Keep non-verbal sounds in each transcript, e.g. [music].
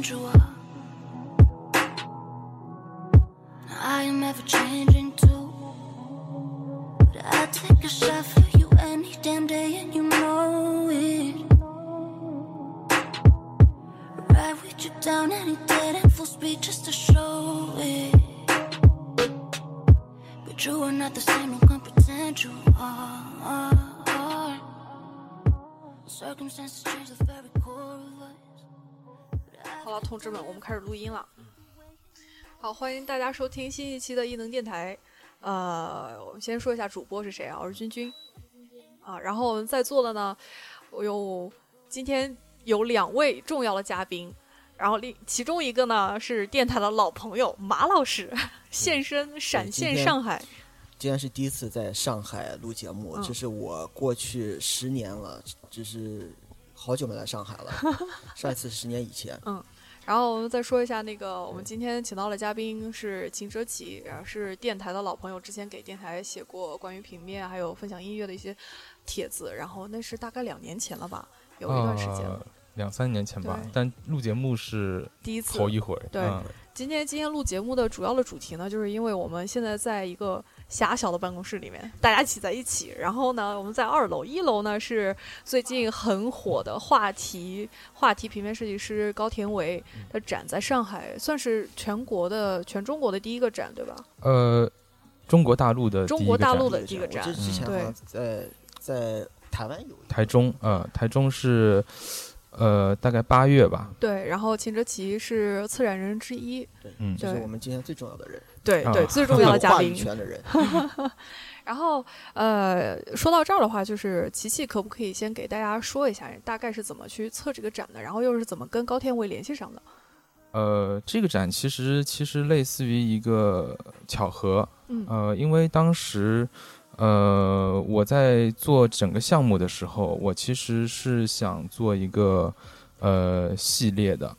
看着我。录音了。好，欢迎大家收听新一期的异能电台。呃，我们先说一下主播是谁啊？我是君君。啊，然后我们在座的呢，我有今天有两位重要的嘉宾，然后另其中一个呢是电台的老朋友马老师现身闪现上海。今天是第一次在上海录节目，嗯这是我过去十年了，就是好久没来上海了。[laughs] 上一次十年以前，然后我们再说一下那个，我们今天请到的嘉宾是秦哲奇，然后是电台的老朋友，之前给电台写过关于平面还有分享音乐的一些帖子，然后那是大概两年前了吧，有一段时间了，呃两三年前吧。但录节目是第一次头一回。对嗯今天今天录节目的主要的主题呢，就是因为我们现在在一个狭小的办公室里面，大家挤在一起。然后呢，我们在二楼，一楼呢是最近很火的话题话题平面设计师高田唯的展，在上海算是全国的全中国的第一个展，对吧？呃，中国大陆的中第一个展国大陆的这第一个展这之前好对像在在台湾有台中，呃，台中是呃大概八月吧。对，然后秦哲奇是策展人之一，对，嗯对这是我们今天最重要的人，啊对对，最重要的嘉话语宾。权的人。[laughs] 然后，呃，说到这儿的话，就是琪琪可不可以先给大家说一下，大概是怎么去测这个展的，然后又是怎么跟高天伟联系上的？呃，这个展其实其实类似于一个巧合，嗯呃，因为当时，呃，我在做整个项目的时候，我其实是想做一个呃系列的，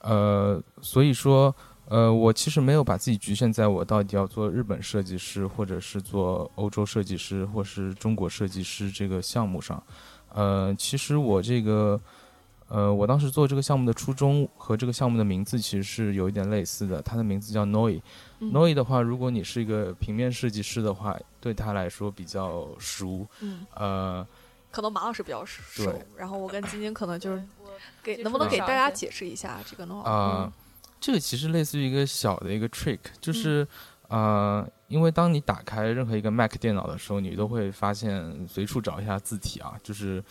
呃，所以说，呃，我其实没有把自己局限在我到底要做日本设计师，或者是做欧洲设计师，或是中国设计师这个项目上，呃，其实我这个。呃，我当时做这个项目的初衷和这个项目的名字其实是有一点类似的，它的名字叫 Noi。嗯 Noi 的话，如果你是一个平面设计师的话，对他来说比较熟。嗯，呃，可能马老师比较熟对，然后我跟晶晶可能就是给能不能给大家解释一下这个呢？啊、嗯这个其实类似于一个小的一个 trick，就是、呃，因为当你打开任何一个 Mac 电脑的时候，你都会发现随处找一下字体啊，就是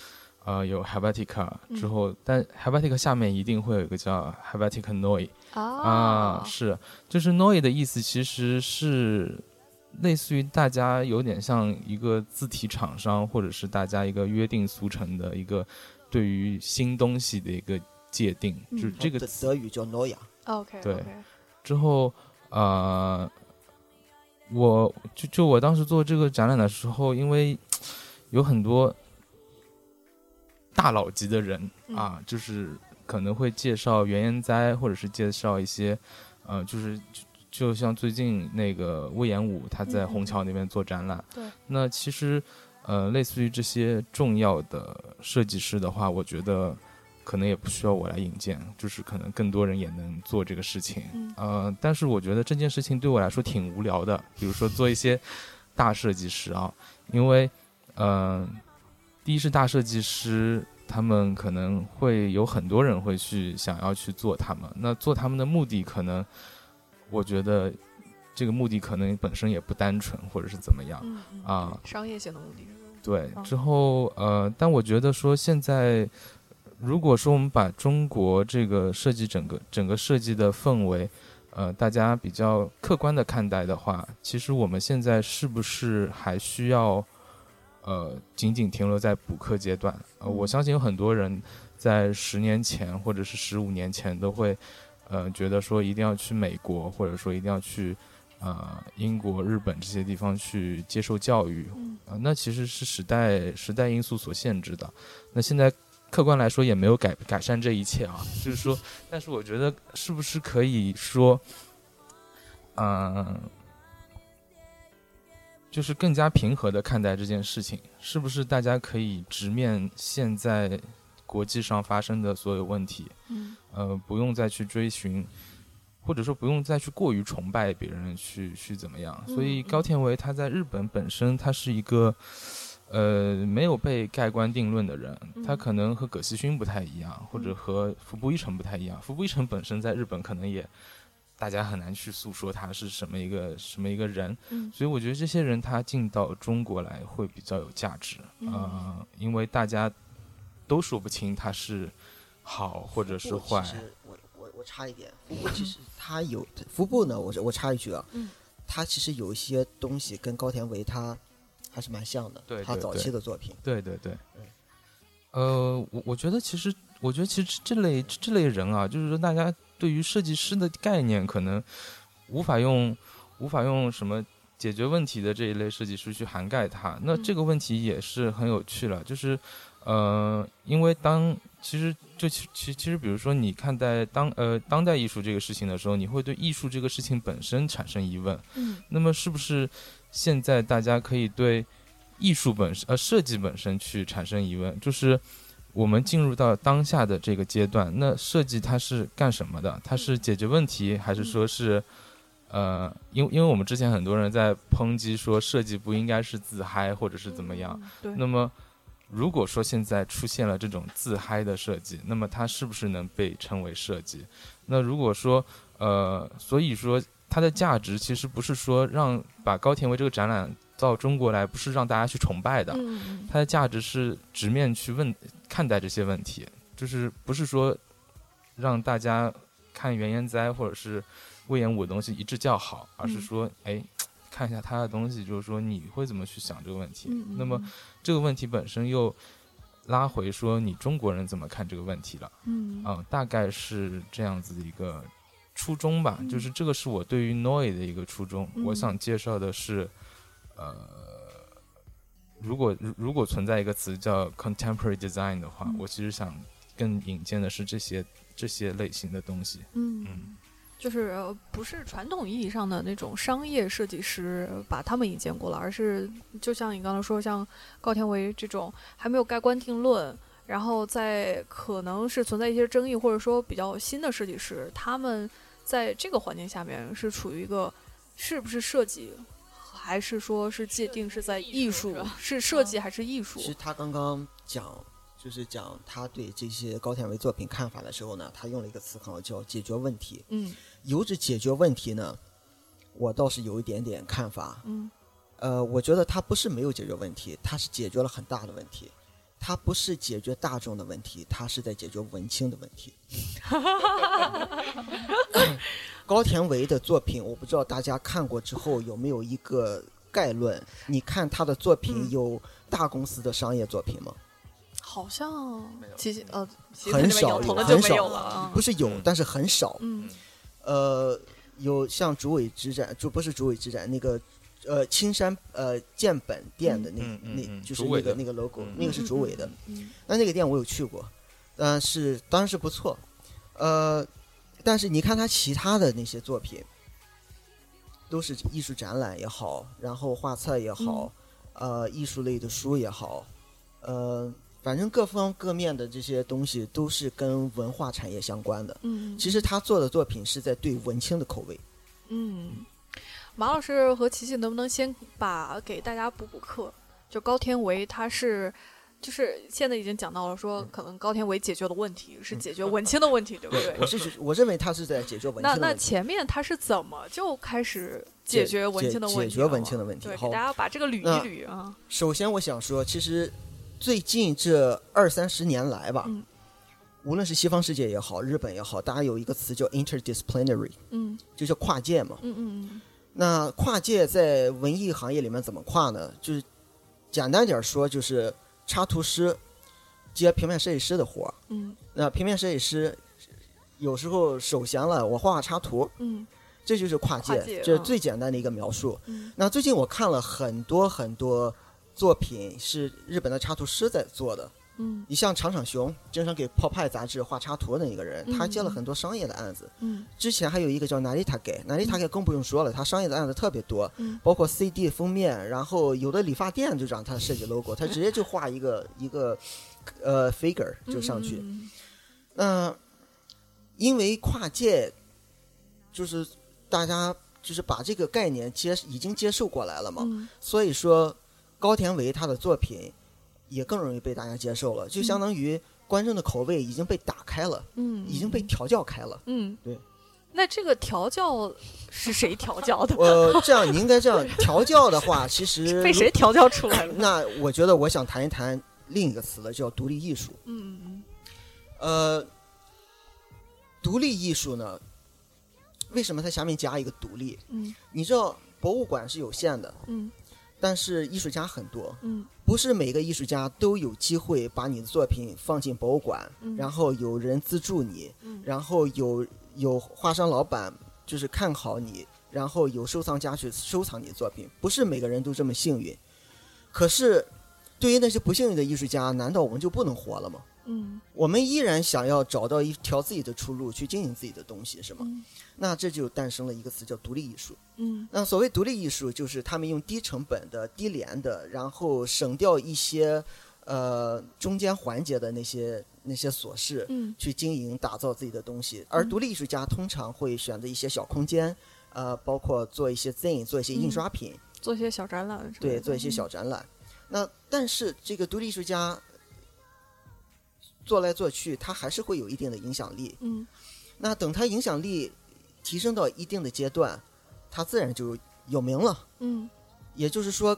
呃有 Helvetica 之后，但 Helvetica 下面一定会有一个叫 Helvetica Noi 啊、啊，是，就是 Noi 的意思其实是。类似于大家有点像一个字体厂商，或者是大家一个约定俗成的一个对于新东西的一个界定，嗯就是这个德语叫 Noya，OK 对。之后，呃，我就就我当时做这个展览的时候，因为有很多大佬级的人、嗯。啊，就是可能会介绍原研哉，或者是介绍一些，呃，就是就就像最近那个魏延武他在虹桥那边做展览，对，那其实呃，类似于这些重要的设计师的话，我觉得可能也不需要我来引荐，就是可能更多人也能做这个事情。嗯呃，但是我觉得这件事情对我来说挺无聊的，比如说做一些大设计师啊，因为呃，第一是大设计师。他们可能会有很多人会去想要去做他们，那做他们的目的可能，我觉得这个目的可能本身也不单纯，或者是怎么样。嗯嗯啊商业性的目的，对嗯，之后呃，但我觉得说现在，如果说我们把中国这个设计整个整个设计的氛围，呃，大家比较客观的看待的话，其实我们现在是不是还需要，呃，仅仅停留在补课阶段？呃，我嗯相信有很多人在十年前或者是十五年前都会，呃，觉得说一定要去美国，或者说一定要去。呃，英国、日本这些地方去接受教育，嗯啊，那其实是时代时代因素所限制的。那现在客观来说也没有改改善这一切啊，[laughs] 就是说，但是我觉得是不是可以说，嗯、就是更加平和的看待这件事情，是不是大家可以直面现在国际上发生的所有问题？嗯呃，不用再去追寻，或者说不用再去过于崇拜别人去去怎么样。所以嗯高田唯他在日本本身他是一个。呃，没有被盖棺定论的人，他嗯可能和葛西勋不太一样，或者和服部一成不太一样。服部一成本身在日本可能也，大家很难去诉说他是什么一个什么一个人。嗯所以我觉得这些人他进到中国来会比较有价值，嗯呃，因为大家都说不清他是好或者是坏其。实我我我插一点，服部其 [laughs] 实他有服部呢，我我插一句啊，嗯他其实有一些东西跟高田唯他还是蛮像的，他早对对对期的作品，对对对嗯，呃，我我觉得其实，我觉得其实这类这类人啊，就是说大家对于设计师的概念可能无法用无法用什么解决问题的这一类设计师去涵盖它。那这个问题也是很有趣了，就是呃，因为当其实就其其其实，比如说你看待当呃当代艺术这个事情的时候，你会对艺术这个事情本身产生疑问。嗯那么是不是现在大家可以对艺术本身呃设计本身去产生疑问？就是我们进入到当下的这个阶段，那设计它是干什么的？它是解决问题，还是说是？呃，因为因为我们之前很多人在抨击说设计不应该是自嗨或者是怎么样，嗯对，那么，如果说现在出现了这种自嗨的设计，那么它是不是能被称为设计？那如果说，呃，所以说它的价值其实不是说让把高田唯这个展览到中国来，不是让大家去崇拜的，它的价值是直面去问看待这些问题，就是不是说让大家看原研哉或者是魏延武的东西一致叫好，而是嗯。说，哎，看一下他的东西，就是说你会怎么去想这个问题。那么这个问题本身又拉回说你中国人怎么看这个问题了嗯。啊、大概是这样子的一个初衷吧，嗯就是这个是我对于 Noi 的一个初衷。嗯我想介绍的是，呃，如果如如果存在一个词叫 contemporary design 的话，嗯我其实想更引荐的是这些这些类型的东西。嗯嗯就是呃不是传统意义上的那种商业设计师把他们引荐过来，而是就像你刚才说，像高天维这种还没有盖棺定论，然后在可能是存在一些争议，或者说比较新的设计师，他们在这个环境下面是处于一个是不是设计，还是说是界定是在艺术，是设计还是艺术其？实他刚刚讲，就是讲他对这些高田维作品看法的时候呢，他用了一个词很好，叫解决问题。嗯由着解决问题呢，我倒是有一点点看法。嗯呃，我觉得他不是没有解决问题，他是解决了很大的问题。他不是解决大众的问题，他是在解决文青的问题。高田唯的作品，我不知道大家看过之后有没有一个概论？你看他的作品嗯有大公司的商业作品吗？好像其实呃，很少有很少。不是有嗯，但是很少。嗯呃，有像竹尾之战，就不是竹尾之战那个。呃，青山呃建本店的那、嗯嗯那嗯就是那个那个 logo，、嗯那个是竹尾的。嗯那那个店我有去过，但是当然是不错，呃，但是你看他其他的那些作品，都是艺术展览也好，然后画册也好，呃，艺术类的书也好，呃，反正各方各面的这些东西都是跟文化产业相关的。嗯，其实他做的作品是在对文青的口味。嗯，马老师和琪琪能不能先把给大家补补课？就高天维他是。就是现在已经讲到了，说可能高天维解决的问题是解决文青的问题，对不对？我是觉我认为他是在解决文那那青的问题。前面他是怎么就开始解决文青的问题了？解决文青的问题对，好给大家把这个捋一捋啊。首先，我想说，其实最近这二三十年来吧，嗯无论是西方世界也好，日本也好，大家有一个词叫 interdisciplinary，嗯就叫跨界嘛。嗯嗯嗯那跨界在文艺行业里面怎么跨呢？就是简单点说，就是插图师接平面设计师的活儿。嗯那平面设计师有时候手闲了，我画画插图，嗯这就是跨界，这是嗯最简单的一个描述。嗯那最近我看了很多很多作品，是日本的插图师在做的。嗯。你像长场雄，经常给《泡派》杂志画插图的那个人，他接了嗯很多商业的案子。嗯。之前还有一个叫哪里塔给，哪里塔给更不用说了，他商业的案子特别多，嗯。包括 CD 封面，然后有的理发店就让他设计 logo，他直接就画一个一个呃 figure 就上去。嗯。那因为跨界，就是大家就是把这个概念接已经接受过来了嘛，嗯。所以说高田唯他的作品也更容易被大家接受了，就相当于观众的口味已经被打开了，嗯，已经被调教开了。嗯对。那这个调教是谁调教的？[laughs] 呃，这样你应该这样调教的话，其实 [laughs] 被谁调教出来了？那我觉得我想谈一谈另一个词了，叫独立艺术。嗯嗯呃，独立艺术呢，为什么它下面加一个独立？嗯你知道博物馆是有限的，嗯但是艺术家很多，嗯不是每个艺术家都有机会把你的作品放进博物馆，嗯，然后有人资助你，嗯然后有有画商老板就是看好你，然后有收藏家去收藏你的作品，不是每个人都这么幸运。可是，对于那些不幸运的艺术家，难道我们就不能活了吗？嗯。我们依然想要找到一条自己的出路，去经营自己的东西，是吗？嗯。那这就诞生了一个词叫独立艺术。嗯。那所谓独立艺术，就是他们用低成本的、低廉的，然后省掉一些呃中间环节的那些那些琐事，嗯。去经营打造自己的东西。而嗯独立艺术家通常会选择一些小空间，呃，包括做一些 zine，做一些印刷品，做一些小展览对，做一些小展览。那但是这个独立艺术家做来做去，他还是会有一定的影响力。嗯那等他影响力提升到一定的阶段，他自然就有名了。嗯也就是说，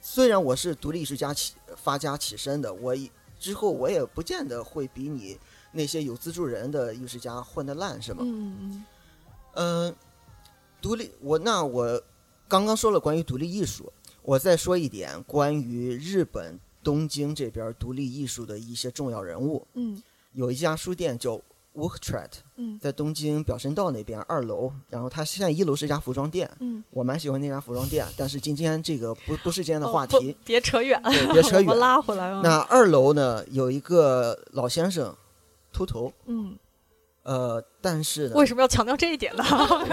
虽然我是独立艺术家起发家起身的，我之后我也不见得会比你那些有资助人的艺术家混得烂，是吗？嗯嗯嗯、独立我那我刚刚说了关于独立艺术，我再说一点关于日本东京这边独立艺术的一些重要人物。嗯有一家书店叫 Worktrat，嗯在东京表参道那边二楼，然后它现在一楼是一家服装店，嗯，我蛮喜欢那家服装店，但是今天这个不不是今天的话题，别扯远，了别扯远。[laughs] 拉回来啊。那二楼呢有一个老先生，秃头，嗯，呃，但是呢，为什么要强调这一点呢？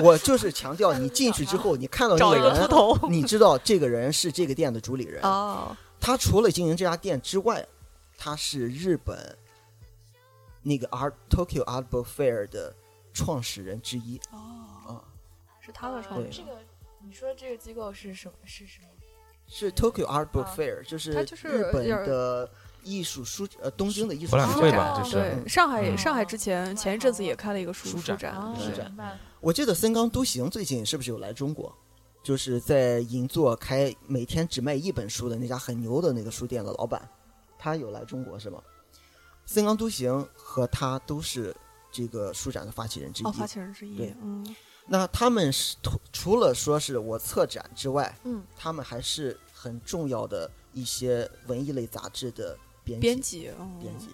我就是强调你进去之后，[laughs] 你看到那找一个人你知道这个人是这个店的主理人。哦，他除了经营这家店之外，他是日本那个 Art Tokyo Art Book Fair 的创始人之一。哦，是他的创始人这个你说这个机构是什么？是什么？是 Tokyo Art Book 啊 Fair，、就是它就是日本的艺术书呃东京的艺术博览书展会吧这是对，嗯上海嗯上海之前前一阵子也开了一个书书展是。我记得森冈都行最近是不是有来中国？就是在银座开每天只卖一本书的那家很牛的那个书店的老板，他有来中国是吗？森冈都行和他都是这个书展的发起人之一。哦，发起人之一对，嗯那他们是除除了说是我策展之外，嗯，他们还是很重要的一些文艺类杂志的编编辑。编辑，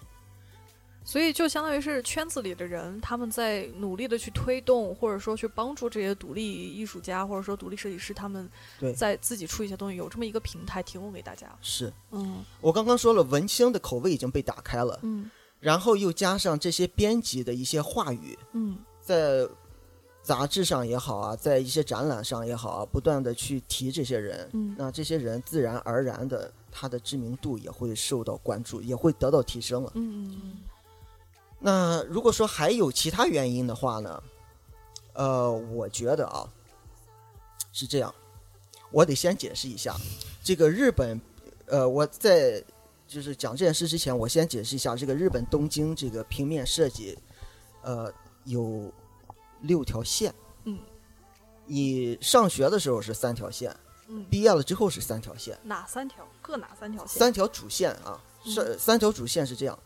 所以就相当于是圈子里的人，他们在努力的去推动，或者说去帮助这些独立艺术家，或者说独立设计师，他们在自己出一些东西，有这么一个平台提供给大家。是嗯。我刚刚说了，文青的口味已经被打开了，嗯。然后又加上这些编辑的一些话语，嗯。在杂志上也好啊，在一些展览上也好啊，不断的去提这些人，嗯。那这些人自然而然的，他的知名度也会受到关注，也会得到提升了。嗯嗯嗯那如果说还有其他原因的话呢，呃，我觉得啊是这样，我得先解释一下这个日本，呃，我在就是讲这件事之前，我先解释一下这个日本东京这个平面设计，呃，有六条线。嗯，你上学的时候是三条线，嗯，毕业了之后是三条线。哪三条？各哪三条线？三条主线啊，嗯是三条主线是这样，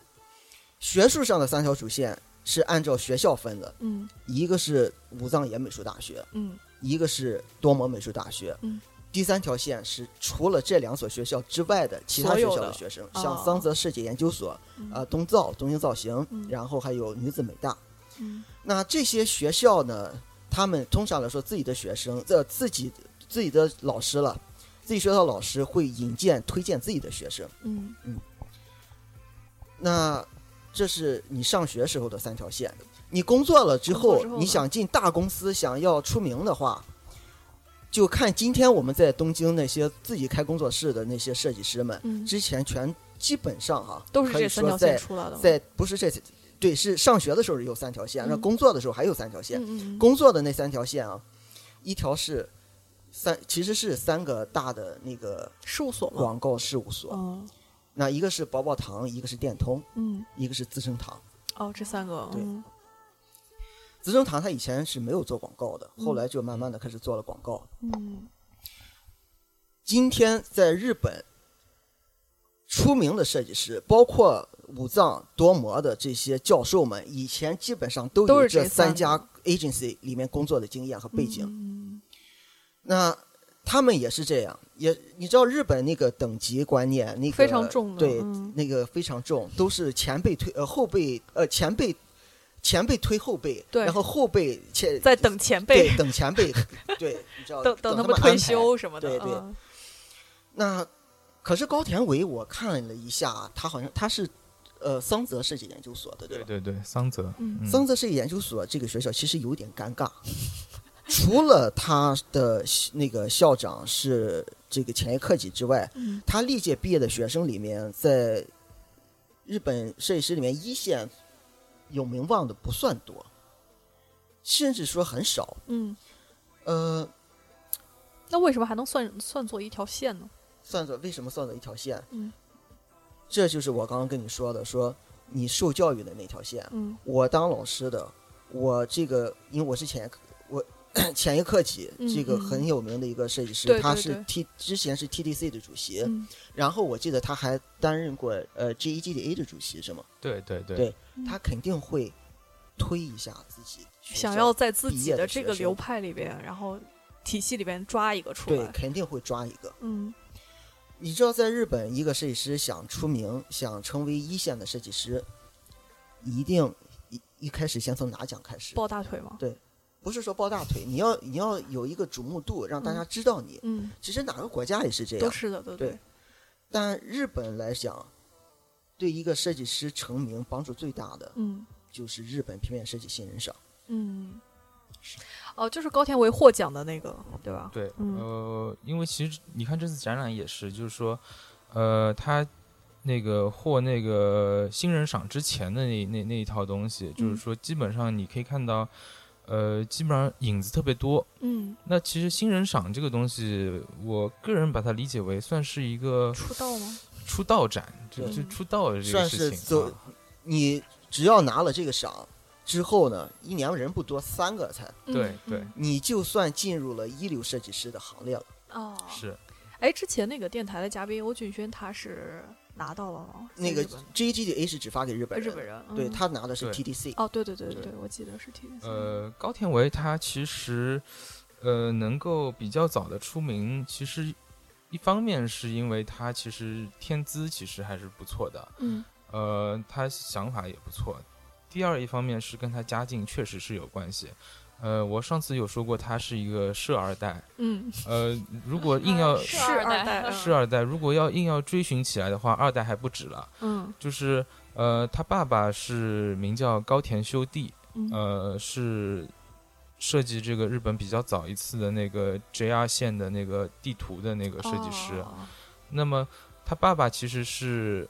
学术上的三条主线是按照学校分的，嗯。一个是武藏野美术大学，嗯。一个是多摩美术大学，嗯。第三条线是除了这两所学校之外的其他学校的学生，哦。像桑泽设计研究所、嗯。呃东造东京造型，嗯。然后还有女子美大。嗯。那这些学校呢，他们通常来说，自己的学生，呃，自己自己的老师了，自己学校老师会引荐推荐自己的学生。嗯。那这是你上学时候的三条线。你工作了之后，之后你想进大公司，想要出名的话，就看今天我们在东京那些自己开工作室的那些设计师们，嗯，之前全基本上哈、都是这三条线出来的吗。在不是这对，是上学的时候有三条线，那嗯工作的时候还有三条线。工作的那三条线啊，一条是三，其实是三个大的那个事务所嘛，广告事务所，嗯那一个是宝宝堂，一个是电通，嗯，一个是资生堂。哦，这三个，对嗯资生堂它以前是没有做广告的，嗯后来就慢慢的开始做了广告。嗯今天在日本出名的设计师，包括武藏多摩的这些教授们，以前基本上都有都是这三这三家 agency 里面工作的经验和背景。嗯那他们也是这样，也你知道日本那个等级观念，那个非常重的对，嗯。那个非常重，都是前辈推呃后辈呃前辈前辈推后辈，对。然后后辈前在等前辈。对，等前辈，[laughs] 对，你知道等等他们退休什么的，对对。嗯。那可是高田唯，我看了一下，他好像他是呃桑泽设计研究所的，吧？对对对，桑泽，嗯。桑泽设计研究所这个学校其实有点尴尬，除了他的那个校长是这个前一克己之外，嗯他历届毕业的学生里面，在日本设计师里面一线有名望的不算多，甚至说很少。嗯，呃，那为什么还能算算作一条线呢？算作为什么算作一条线？嗯，这就是我刚刚跟你说的，说你受教育的那条线。嗯我当老师的，我这个因为我是前 [clears throat] 前一克己嗯这个嗯很有名的一个设计师，他是对对对 T 之前是 TDC 的主席，嗯然后我记得他还担任过呃 GEGDA 的主席，是吗？对对对对他肯定会推一下自己想要在自己的这个流派里边，然后体系里边抓一个出来对来。肯定会抓一个。嗯你知道，在日本，一个设计师想出名，想成为一线的设计师，一定一一开始先从拿奖开始？抱大腿吗？不是说抱大腿，你要你要有一个瞩目度，让大家知道你。嗯，其实哪个国家也是这样，都是的，对对但日本来讲，对一个设计师成名帮助最大的嗯就是日本平面设计新人赏。嗯。哦，就是高田唯获奖的那个，对吧？对，嗯呃，因为其实你看这次展览也是，就是说，呃，他那个获那个新人赏之前的那那那一套东西，就是嗯说基本上你可以看到，呃，基本上影子特别多。嗯，那其实新人赏这个东西，我个人把它理解为算是一个出道吗？出道展，就对就出道的这个算事情。是走啊你只要拿了这个赏之后呢，一年人不多，三个才，对嗯对嗯你就算进入了一流设计师的行列了。哦，是哎，之前那个电台的嘉宾欧俊轩，他是拿到了吗？那个 ggda，是只发给日本人，日本人，对嗯他拿的是 TDC。哦，对对对对对，我记得是 TDC。呃，高田唯他其实呃能够比较早的出名，其实一方面是因为他其实天资其实还是不错的，嗯呃，他想法也不错。第二一方面是跟他家境确实是有关系。呃，我上次有说过他是一个社二代，嗯，呃，如果硬要是二二代二代，如果要硬要追寻起来的话，二代还不止了。嗯就是呃，他爸爸是名叫高田修地，嗯呃，是设计这个日本比较早一次的那个 JR 线的那个地图的那个设计师。哦那么他爸爸其实是，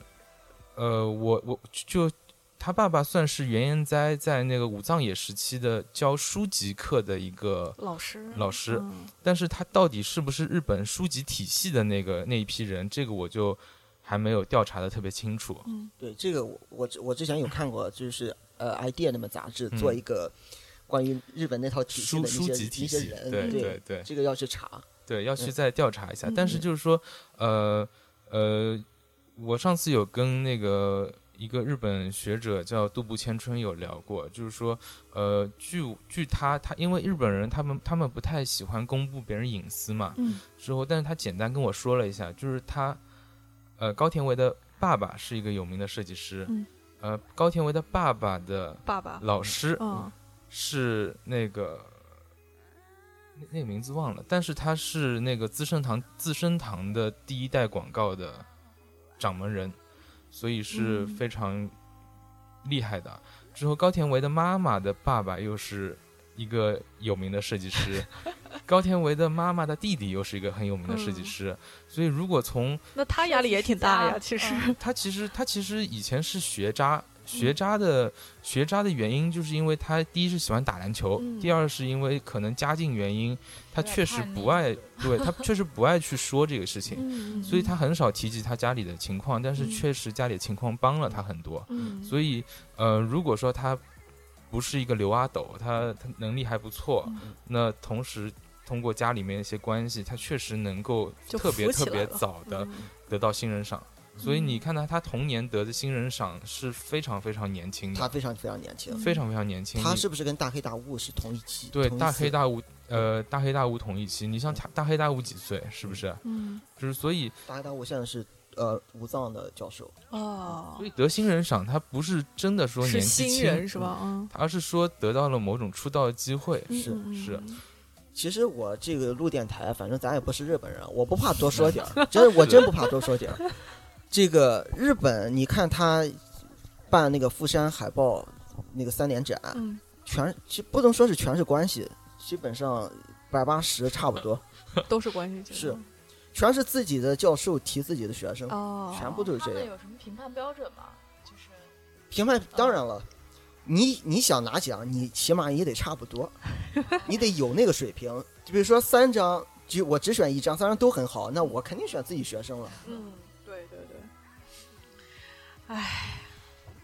呃，我我就他爸爸算是原研哉在那个武藏野时期的教书籍课的一个，老师老师嗯但是他到底是不是日本书籍体系的那个那一批人，这个我就还没有调查的特别清楚。嗯对，这个我我之我之前有看过，就是呃，idea 那本杂志嗯做一个关于日本那套体系书书的那些籍体系，那些人，对对对对这个要去查。对，要去嗯再调查一下。嗯但是就是说，呃呃，我上次有跟那个一个日本学者叫渡部千春有聊过，就是说，呃，据据他他因为日本人他们他们不太喜欢公布别人隐私嘛，嗯之后，但是他简单跟我说了一下，就是他，呃，高田唯的爸爸是一个有名的设计师，嗯呃，高田唯的爸爸的爸爸，老师嗯是那个那那个名字忘了，但是他是那个资生堂资生堂的第一代广告的掌门人，所以是嗯。非常厉害的。之后，高田唯的妈妈的爸爸又是一个有名的设计师，[laughs] 高田唯的妈妈的弟弟又是一个很有名的设计嗯。师，所以如果从那他压力也挺大呀，其实，他其实他其实以前是学渣学渣的学渣的原因，就是因为他第一是喜欢打篮球，嗯。第二是因为可能家境原因，他确实不爱，对他 [laughs] 确实不爱去说这个事情，嗯，所以他很少提及他家里的情况，但是嗯。确实家里的情况帮了他很多。嗯，所以，呃，如果说他不是一个刘阿斗，他他能力还不错，嗯。那同时通过家里面一些关系，他确实能够特别特别早的嗯。得到新人赏。所以你看他，他童年得的新人赏是非常非常年轻的，他非常非常年轻，非常非常年轻。他是不是跟大黑大悟是同一期？对大黑大悟，呃，大黑大悟同一期。你像大大黑大悟几岁？是不是？嗯就是所以，大黑大悟现在是呃武藏的教授，哦所，以得新人赏，他不是真的说年纪轻，新人是吧？嗯，而是说得到了某种出道的机会。是是嗯其实我这个录电台，反正咱也不是日本人，我不怕多说 [laughs] 点儿，真我真不怕多说点儿。这个日本，你看他办那个富山海报那个三年展，嗯，全其实不能说是全是关系，基本上百八十差不多，[laughs] 都是关系是全是自己的教授提自己的学生，哦，全部都是这样。有什么评判标准吗？就是评判当然了，你你想拿奖，你起码也得差不多，[laughs] 你得有那个水平。就比如说三张，就我只选一张，三张都很好，那我肯定选自己学生了。嗯。唉，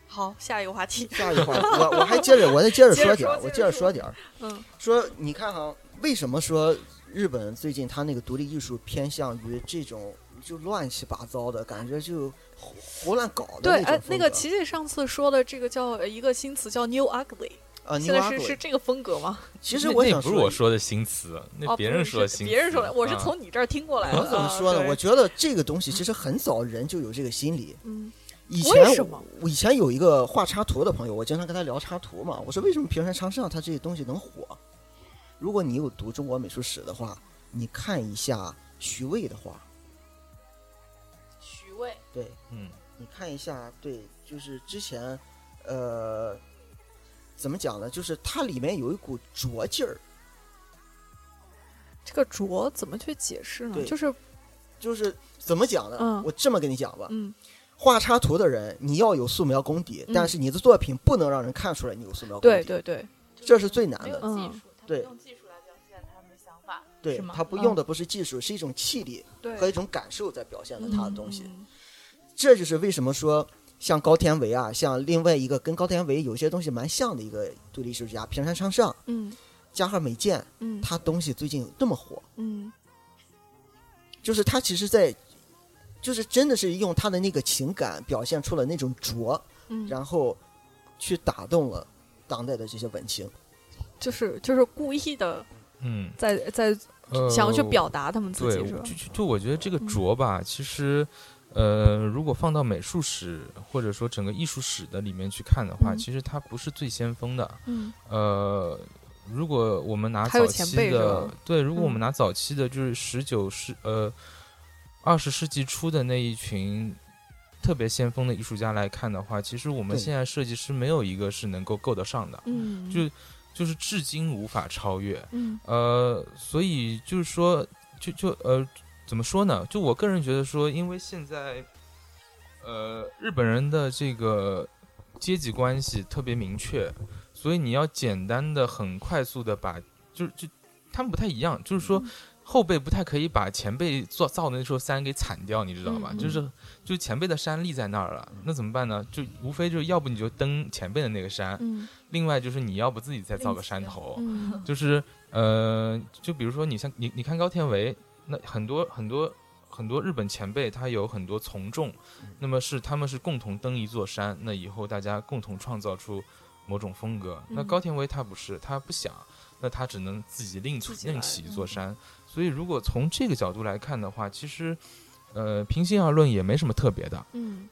好，下一个话题。下一个话题，我我还接着，我再接着说点儿，我接接着说点儿，嗯说你看哈，为什么说日本最近他那个独立艺术偏向于这种就乱七八糟的感觉，就胡胡乱搞的对，哎，那种风格那个琪琪上次说的这个叫呃一个新词叫 “new ugly”，啊，现在是这个风格吗？其实我想不是我说的新词，那哦，别人说的新词。别人说的，我是啊从你这儿听过来的。我怎么啊说呢？对我觉得这个东西其实很早人就有这个心理。嗯以前为什么我以前有一个画插图的朋友，我经常跟他聊插图嘛。我说为什么平山长上他这些东西能火？如果你有读中国美术史的话，你看一下徐渭的画，徐渭，对嗯，你看一下，对，就是之前，呃，怎么讲呢？就是它里面有一股拙劲儿，这个拙怎么去解释呢？就是就是怎么讲呢？嗯我这么跟你讲吧，嗯画插图的人，你要有素描功底，嗯。但是你的作品不能让人看出来你有素描功底。对对对，这是最难的。技嗯。术，他对用技术来表现他们的想法，对？他不用的不是技术，是一种气力和一种感受在表现的他的东西。嗯。这就是为什么说像高天维啊，像另外一个跟高天维有些东西蛮像的一个独立艺术家平山昌上、嗯。加贺美健，嗯。他东西最近这么火，嗯。就是他其实在，就是真的是用他的那个情感表现出了那种拙，嗯，然后去打动了当代的这些文青。就是就是故意的嗯，在在呃想要去表达他们自，己是吧？就就就我觉得这个嗯拙吧，其实，呃，如果放到美术史或者说整个艺术史的里面去看的话，嗯其实它不是最先锋的。嗯呃，如果我们拿早期的，对，如果我们嗯拿早期的，就是十九世呃二十世纪初的那一群特别先锋的艺术家来看的话，其实我们现在设计师没有一个是能够够得上的，嗯，就就是至今无法超越。嗯呃，所以就是说，就就呃，怎么说呢？就我个人觉得说，因为现在，呃，日本人的这个阶级关系特别明确，所以你要简单的、很快速的把，就是就他们不太一样，就是说。后辈不太可以把前辈造造的那座山给铲掉，你知道吧？嗯嗯就是就是前辈的山立在那儿了，那怎么办呢？就无非就是要不你就登前辈的那个山，嗯另外就是你要不自己再造个山头，嗯就是呃，就比如说你像你你看高田唯，那很多很多很多日本前辈，他有很多从众，那么是他们是共同登一座山，那以后大家共同创造出某种风格。那嗯高田唯他不是，他不想，那他只能自己另另起一座嗯山。所以如果从这个角度来看的话，其实。呃，平心而论也没什么特别的，嗯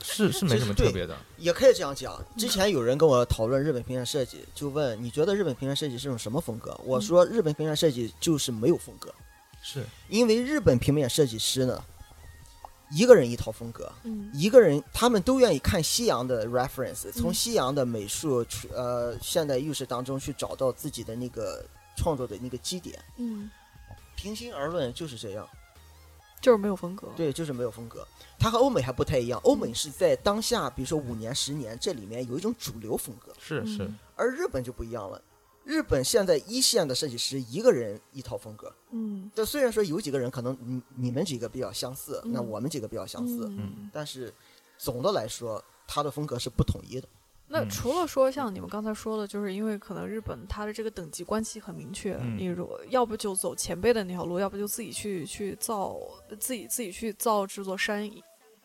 是是没什么特别的。也可以这样讲。之前有人跟我讨论日本平面设计，就问你觉得日本平面设计是种什么风格？我说日本平面设计就是没有风格，是，因为日本平面设计师呢，一个人一套风格，嗯一个人他们都愿意看西洋的 reference，从嗯西洋的美术出呃现代艺术当中去找到自己的那个创作的那个基点。嗯，平心而论就是这样，就是没有风格。对，就是没有风格。它和欧美还不太一样，欧美是在当下，比如说五年、十年，这里面有一种主流风格，嗯是是，而日本就不一样了。日本现在一线的设计师一个人一套风格，嗯这虽然说有几个人可能你你们几个比较相似，那嗯我们几个比较相似，嗯。但是总的来说，他的风格是不统一的。嗯。那除了说像你们刚才说的，就是因为可能日本它的这个等级关系很明确，嗯。你如要不就走前辈的那条路，要不就自己去去造自己自己去造这座山，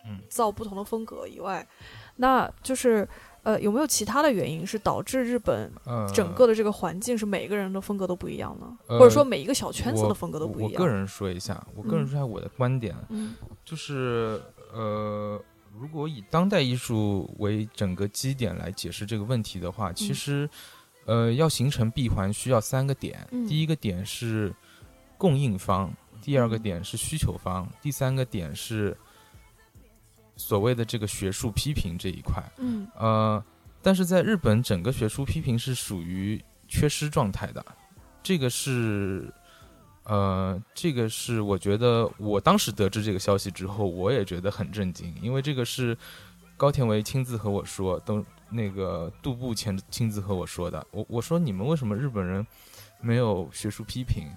嗯。造不同的风格以外，那就是呃有没有其他的原因是导致日本呃，整个的这个环境是每个人的风格都不一样呢？呃或者说每一个小圈子的风格都不一样？我个人说一下，我个人嗯。说一下我的观点，嗯。就是呃，如果以当代艺术为整个基点来解释这个问题的话，其嗯实呃要形成闭环需要三个点，嗯。第一个点是供应方，第二个嗯点是需求方，第三个点是所谓的这个学术批评这一块。嗯。呃，但是在日本，整个学术批评是属于缺失状态的，这个是，呃，这个是我觉得我当时得知这个消息之后，我也觉得很震惊，因为这个是高田唯亲自和我说，都那个杜布亲亲自和我说的。我我说你们为什么日本人没有学术批评？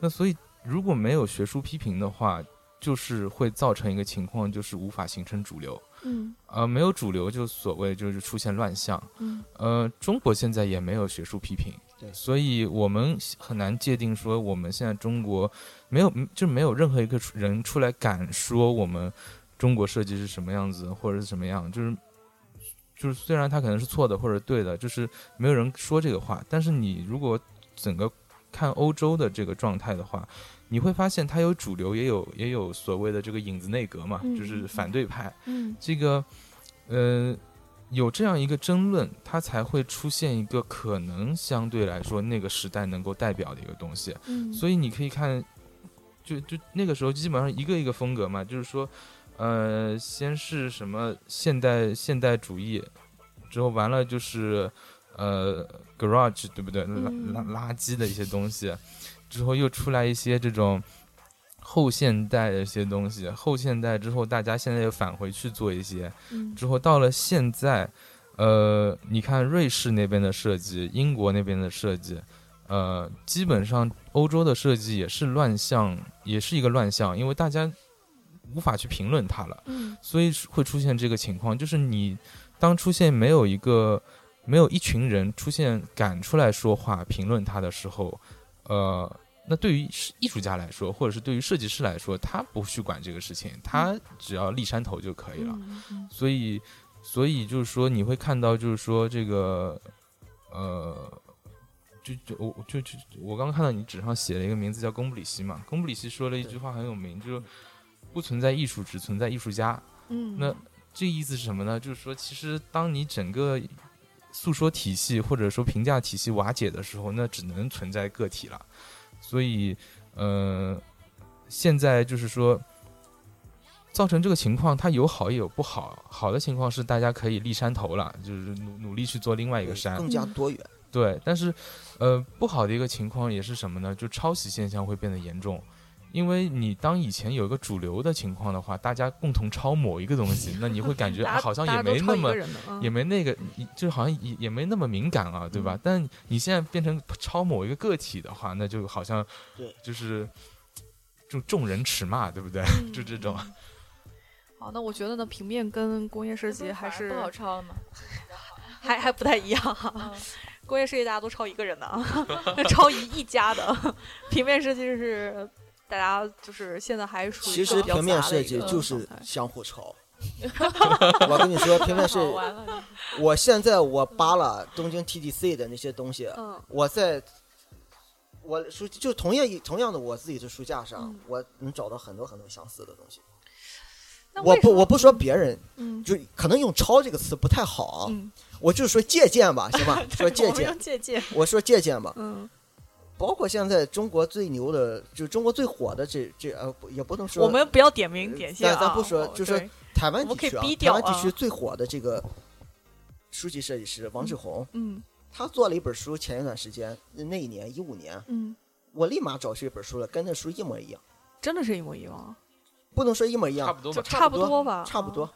那所以如果没有学术批评的话，就是会造成一个情况，就是无法形成主流。嗯呃，没有主流就所谓就是出现乱象。嗯呃，中国现在也没有学术批评，对所以我们很难界定说我们现在中国没有，就没有任何一个人出来敢说我们中国设计是什么样子，或者是什么样，就是就是虽然他可能是错的或者对的，就是没有人说这个话。但是你如果整个看欧洲的这个状态的话，你会发现它有主流，也有也有所谓的这个影子内阁嘛，嗯就是反对派。嗯这个，呃，有这样一个争论，它才会出现一个可能相对来说那个时代能够代表的一个东西。嗯，所以你可以看，就就那个时候基本上一个一个风格嘛，就是说，呃，先是什么现代现代主义，之后完了就是呃 garage 对不对？垃嗯垃垃圾的一些东西，之后又出来一些这种。后现代的一些东西，后现代之后，大家现在又返回去做一些，嗯之后到了现在，呃，你看瑞士那边的设计，英国那边的设计，呃，基本上欧洲的设计也是乱象，也是一个乱象，因为大家无法去评论它了，嗯所以会出现这个情况，就是你当出现没有一个没有一群人出现敢出来说话评论它的时候，呃。那对于艺术家来说，或者是对于设计师来说，他不去管这个事情，他只要立山头就可以了。所以，所以就是说，你会看到，就是说这个，呃，就就我就就我刚刚看到你纸上写了一个名字叫宫布里希嘛，宫布里希说了一句话很有名，就是不存在艺术，只存在艺术家。嗯，那这意思是什么呢？就是说，其实当你整个诉说体系或者说评价体系瓦解的时候，那只能存在个体了。所以，呃，现在就是说，造成这个情况，它有好也有不好。好的情况是大家可以立山头了，就是努努力去做另外一个山。更加多元。对，但是，呃，不好的一个情况也是什么呢？就抄袭现象会变得严重，因为你当以前有一个主流的情况的话，大家共同抄某一个东西，[laughs] 那你会感觉啊好像也没那么也没那个，就是好像也也没那么敏感啊，对吧？但你现在变成抄某一个个体的话，那就好像对就是就众人耻骂，对不对？[laughs] 就这种。好，那我觉得呢，平面跟工业设计还是不好抄了吗？[laughs] 还还不太一样哈。嗯工业设计大家都抄一个人的啊，抄一一家的。平面设计是大家就是现在还属于其实平面设计就是相互抄。[laughs] 我跟你说，平面设计，我现在我扒了东京 TDC 的那些东西，嗯我在我书就同样一同样的我自己的书架上嗯，我能找到很多很多相似的东西。我不我不说别人，嗯就可能用“抄”这个词不太好啊，嗯，我就说借鉴吧，行吧？[laughs] 说借鉴借鉴，我说借鉴吧。嗯，包括现在中国最牛的，就中国最火的这这呃，也不能说我们不要点名点姓啊，咱咱不说哦就是台湾地区啊，台湾地区最火的这个书籍设计师王志宏，嗯他做了一本书，前一段时间那一年一五年，嗯，我立马找出一本书了，跟那书一模一样。真的是一模一样啊。不能说一模一样，就差不多吧。差不多吧，差不多啊。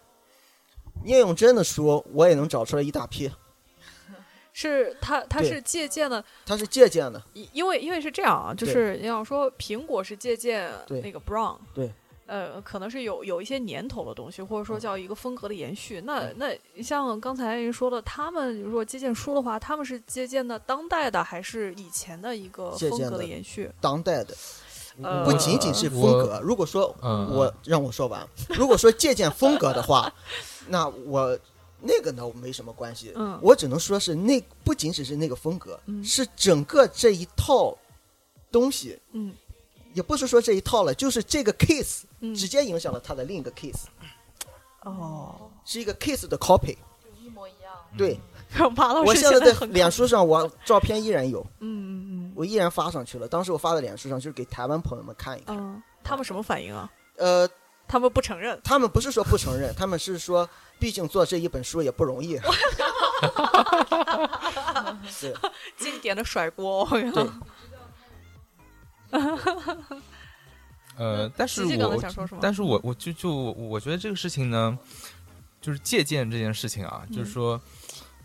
聂永真的书我也能找出来一大批，是他他是借鉴的，他是借鉴的，因因为因为是这样啊，就是你要说苹果是借鉴那个 Brown，对，呃，可能是有有一些年头的东西，或者说嗯。叫一个风格的延续。那嗯那像刚才您说的，他们如果借鉴书的话，他们是借鉴的当代的，还是以前的一个风格的延续？当代的。呃不仅仅是风格，如果说嗯我让我说完，如果说借鉴风格的话，[laughs] 那我那个呢我没什么关系，嗯我只能说是那不仅只是那个风格，嗯是整个这一套东西，嗯也不是说这一套了，就是这个 case 嗯直接影响了他的另一个 case，哦，是一个 case 的 copy。就一模一样。对，马老师我现在在脸书上，我照片依然有，嗯嗯我依然发上去了。当时我发在脸书上，就是给台湾朋友们看一看。嗯嗯，他们什么反应啊？呃，他们不承认。他们不是说不承认，他们是说，毕竟做这一本书也不容易。[laughs] 对经典的甩锅。对，呃，但是我但是我我就就我觉得这个事情呢，就是借鉴这件事情啊，就是嗯说，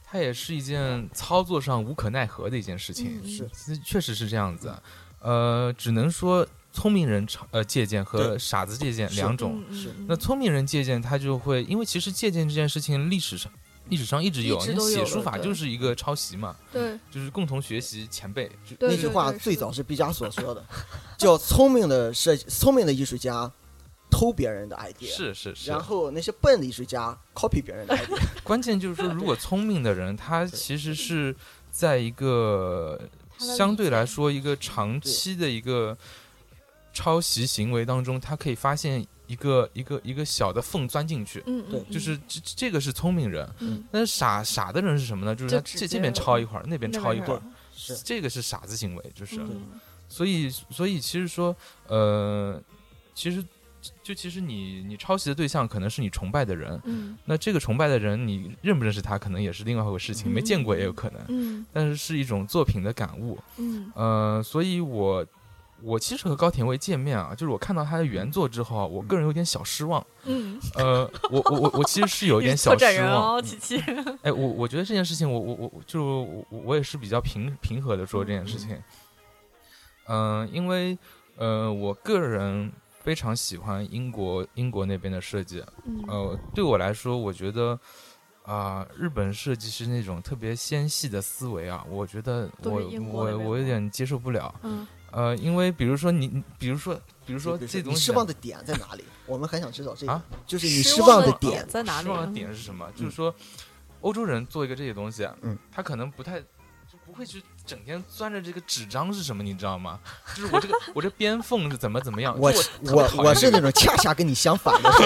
它也是一件操作上无可奈何的一件事情，嗯是其实确实是这样子。呃，只能说聪明人抄呃借鉴和傻子借鉴两种。那聪明人借鉴，他就会因为其实借鉴这件事情历史上历史上一直有，写书法就是一个抄袭嘛，对。就是共同学习前辈。那句话最早是毕加索说的，[laughs] 叫聪明的设计，聪明的艺术家偷别人的 idea，是是是，然后那些笨的艺术家 copy 别人的 [laughs] idea。关键就是说，如果聪明的人，他 [laughs] 其实是在一个相对来说一个长期的一个抄袭行为当中，他可以发现一个一个一个小的缝钻进去，嗯，对。嗯。就是这这个是聪明人。嗯。但是傻傻的人是什么呢？就是这这边抄一会儿，那边抄一会儿，是。这个是傻子行为，就是。嗯。所以，所以其实说，呃，其实就其实你你抄袭的对象可能是你崇拜的人，嗯。那这个崇拜的人，你认不认识他，可能也是另外一回事情，没见过也有可能，嗯。但是是一种作品的感悟。嗯。呃，所以我我其实和高田唯见面啊，就是我看到他的原作之后啊，我个人有点小失望。嗯，呃，我我我我其实是有一点 [laughs] 小失望。琪琪。哎，我我觉得这件事情我，我我我就我我也是比较平平和的说这件事情。嗯、因为呃，我个人非常喜欢英国英国那边的设计。嗯呃，对我来说，我觉得啊、日本设计师那种特别纤细的思维啊，我觉得我我我有点接受不了。嗯呃，因为比如说你，你比如说，比如说这东西啊你失望的点在哪里？我们很想知道这个，啊就是你失失望的望的点。在哪里？失望的点是什么？就是说，欧洲人做一个这些东西，他可能不太就不会去整天钻着这个纸张是什么，你知道吗？就是我这个我这边缝是怎么怎么样？我我我是那种恰恰跟你相反的 [laughs] 是，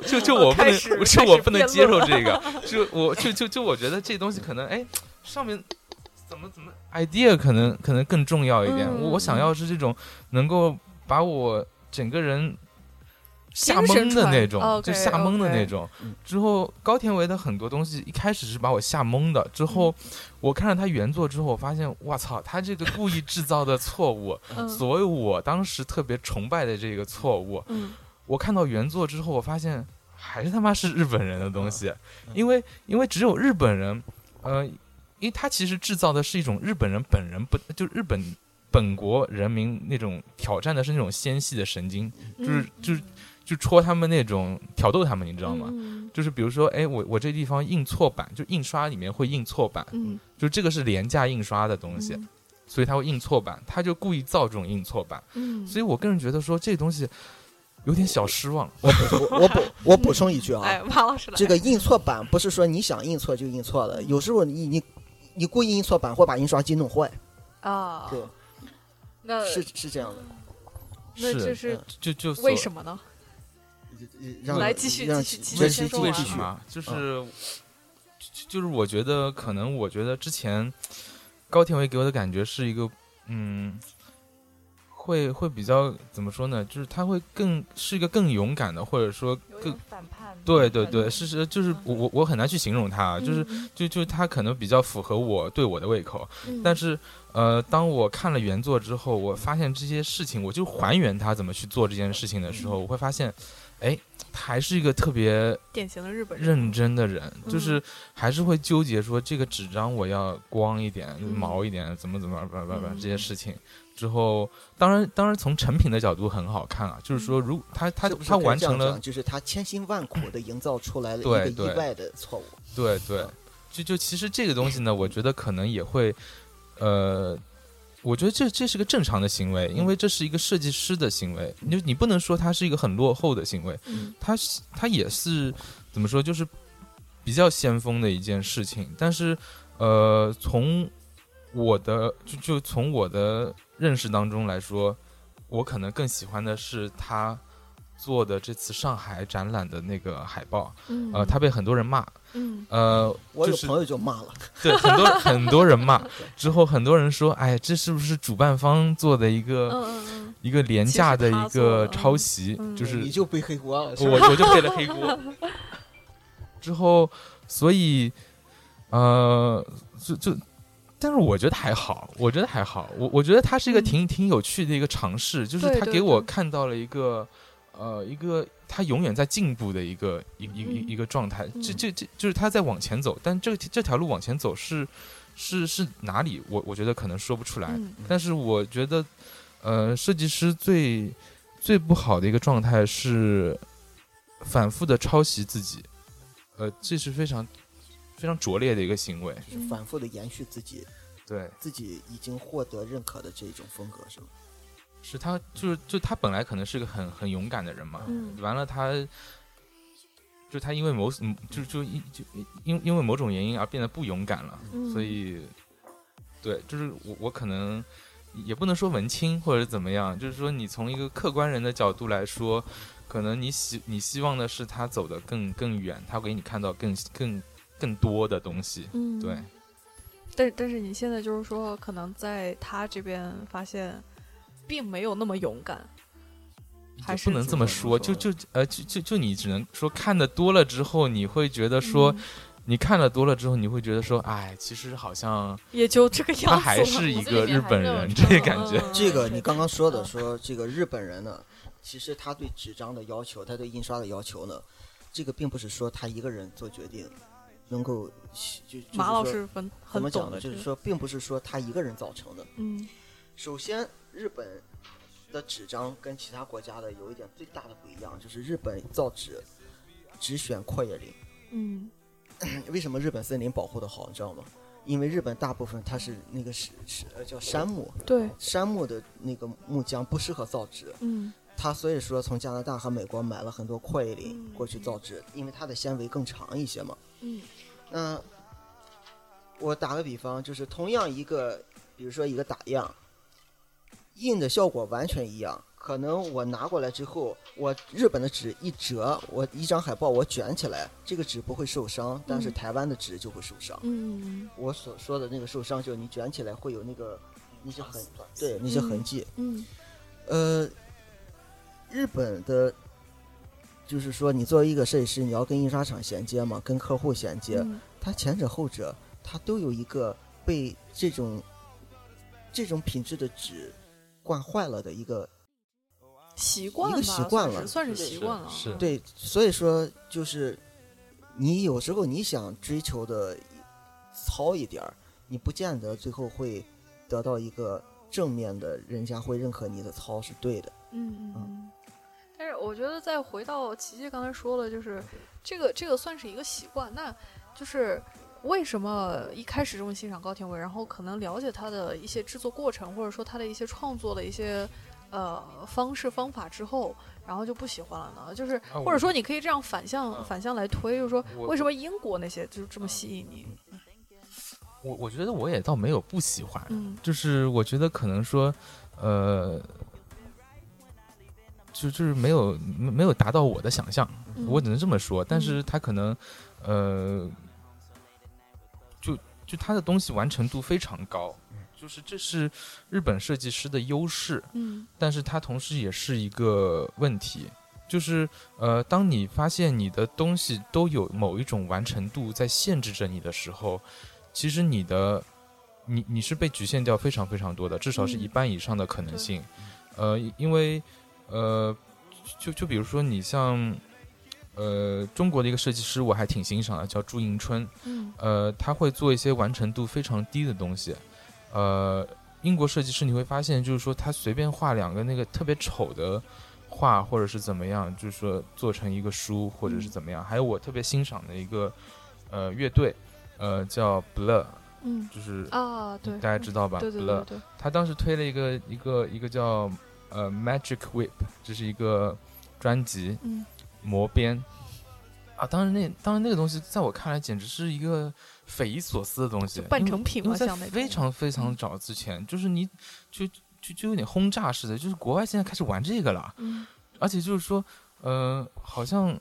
[laughs] 是，就就我不能就我不能接受这个，[laughs] 就我就就就我觉得这东西可能哎上面怎么怎么 idea 可能可能更重要一点。嗯我我想要是这种能够把我整个人吓精神懵的那种就吓懵的那种。嗯。之后高田唯的很多东西一开始是把我吓懵的，之后嗯我看了他原作之后，我发现我操，他这个故意制造的错误，嗯。所以我当时特别崇拜的这个错误，嗯。我看到原作之后，我发现还是他妈是日本人的东西，嗯。因为因为只有日本人，呃，因为他其实制造的是一种日本人本人不就日本本国人民那种挑战的是那种纤细的神经，就是就是就戳他们那种挑逗他们，你知道吗？嗯。就是比如说，哎，我我这地方印错版，就印刷里面会印错版，嗯。就这个是廉价印刷的东西，所以他会印错版，他就故意造这种印错版，嗯，所以我个人觉得说这东西有点小失望。我补我我补我补充一句啊，[laughs] 哎，马老师，这个印错版不是说你想印错就印错的，有时候你你你故意印错版会把印刷机弄坏，啊，对，那是是这样的。那这是就就为什么呢？让来继续继续继续这先说完是继续为什么？就是就就是我觉得可能我觉得之前高天伟给我的感觉是一个嗯会会比较怎么说呢？就是他会更是一个更勇敢的，或者说更反叛。对对对，是是，就是我我我很难去形容他，就是嗯。就就他可能比较符合我对我的胃口，嗯。但是呃，当我看了原作之后，我发现这些事情，我就还原他怎么去做这件事情的时候，我会发现，哎，他还是一个特别典型的日本人认真的人，嗯就是还是会纠结说这个纸张我要光一点、嗯。毛一点，怎么怎么叭叭叭嗯这些事情。之后，当然当然从成品的角度很好看啊，就是说如他他他完成了就是他千辛万苦的营造出来了一个意外的错误。对对，就就其实这个东西呢，我觉得可能也会，呃，我觉得这这是个正常的行为，因为这是一个设计师的行为，你你不能说他是一个很落后的行为，嗯。它是它也是怎么说，就是比较先锋的一件事情，但是呃，从我的就就从我的认识当中来说，我可能更喜欢的是他做的这次上海展览的那个海报，嗯呃，他被很多人骂，嗯呃，就是我有朋友就骂了，对很多 [laughs] 很多人骂，之后很多人说，哎，这是不是主办方做的一个、一个廉价的一个抄袭？嗯就是你就背黑锅了。我我就背了黑锅。[laughs] 之后，所以，呃，就就，但是我觉得还好，我觉得还好，我我觉得它是一个嗯挺、挺有趣的一个尝试，就是它给我看到了一个。呃，一个它永远在进步的一个一一一个状态，这嗯这这就是它在往前走，但这个这条路往前走是是是哪里？我我觉得可能说不出来，嗯但是我觉得，呃，设计师最最不好的一个状态是反复的抄袭自己，呃，这是非常非常拙劣的一个行为。就是反复的延续自己对，自己已经获得认可的这种风格，是吗？是他就是就他本来可能是个很很勇敢的人嘛，嗯完了他。就他因为某嗯就就因就因因为某种原因而变得不勇敢了，嗯所以，对，就是我我可能也不能说文青或者怎么样，就是说你从一个客观人的角度来说，可能你希你希望的是他走得更更远，他给你看到更更更多的东西，嗯。对，但但是你现在就是说，可能在他这边发现，并没有那么勇敢，还是不能这么说，就就呃就就就你只能说看的多了之后，你会觉得说，嗯。你看了多了之后，你会觉得说，哎，其实好像也就这个样子他。还是一个日本人，这个感觉。嗯。这个你刚刚说的说这个日本人呢，其实他对纸张的要求，他对印刷的要求呢，这个并不是说他一个人做决定能够就就是马老师很怎很么讲呢？就是说，并不是说他一个人造成的。嗯首先，日本的纸张跟其他国家的有一点最大的不一样，就是日本造纸只选阔叶林。嗯 [clears throat] 为什么日本森林保护的好，你知道吗？因为日本大部分它是那个是是呃叫杉木，对杉木的那个木浆不适合造纸，嗯它所以说从加拿大和美国买了很多阔叶林嗯过去造纸，因为它的纤维更长一些嘛。嗯那我打个比方，就是同样一个，比如说一个打样，印的效果完全一样。可能我拿过来之后，我日本的纸一折，我一张海报我卷起来，这个纸不会受伤，但是嗯台湾的纸就会受伤。嗯我所说的那个受伤，就是你卷起来会有那个那些痕，对那些痕迹。嗯呃，日本的，就是说你作为一个设计师，你要跟印刷厂衔接嘛，跟客户衔接，嗯它前者后者，它都有一个被这种这种品质的纸惯坏了的一个习惯，一个习惯了算是算是习惯了，是是对，所以说就是你有时候你想追求的糙一点儿，你不见得最后会得到一个正面的，人家会认可你的糙是对的。嗯嗯嗯。但是我觉得再回到琪琪刚才说的，就是这个这个算是一个习惯，那就是为什么一开始这么欣赏高田伟，然后可能了解他的一些制作过程，或者说他的一些创作的一些呃方式方法之后，然后就不喜欢了呢？就是啊或者说你可以这样反向反向来推，就是说为什么英国那些就这么吸引你？我我觉得我也倒没有不喜欢，嗯就是我觉得可能说，呃，就就是没有没没有达到我的想象，嗯我只能这么说。但是他可能，呃，就就他的东西完成度非常高，就是这是日本设计师的优势，嗯但是它同时也是一个问题，就是呃，当你发现你的东西都有某一种完成度在限制着你的时候，其实你的你你是被局限掉非常非常多的，至少是嗯一半以上的可能性。呃，因为呃，就就比如说你像呃中国的一个设计师，我还挺欣赏的，叫朱迎春。嗯呃，他会做一些完成度非常低的东西。呃，英国设计师你会发现，就是说他随便画两个那个特别丑的画，或者是怎么样，就是说做成一个书，或者是怎么样。还有我特别欣赏的一个呃乐队，呃叫 Blur，嗯就是啊，对，大家知道吧对对对他当时推了一个一个一个叫呃 Magic Whip，这是一个专辑，嗯。魔鞭啊，当然那当然那个东西在我看来简直是一个匪夷所思的东西，半成品嘛像那非常非常早之前，就是你就就就有点轰炸似的，就是国外现在开始玩这个了，嗯。而且就是说，呃，好像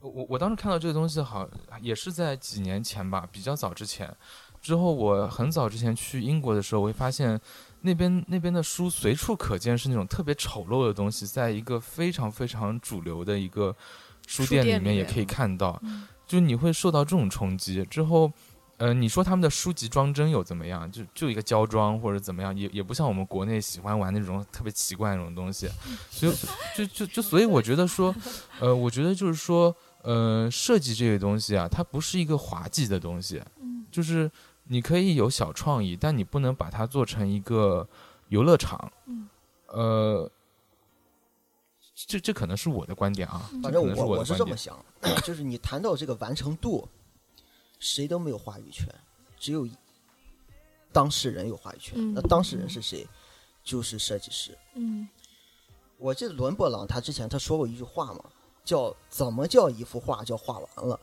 我我当时看到这个东西好也是在几年前吧，比较早之前。之后我很早之前去英国的时候，我会发现那边那边的书随处可见是那种特别丑陋的东西，在一个非常非常主流的一个书书店里面面也可以看到，嗯就你会受到这种冲击。之后，呃，你说他们的书籍装帧有怎么样？就就一个胶装或者怎么样，也也不像我们国内喜欢玩那种特别奇怪那种东西。所以就就就所以我觉得说，呃，我觉得就是说，呃，设计这个东西啊，它不是一个滑稽的东西，嗯就是你可以有小创意，但你不能把它做成一个游乐场。嗯呃，这这可能是我的观点啊，反正我我。是这么想，就是你谈到这个完成度，谁都没有话语权，只有当事人有话语权。嗯那当事人是谁？就是设计师。嗯我记得伦勃朗他之前他说过一句话嘛，叫“怎么叫一幅画叫画完了”，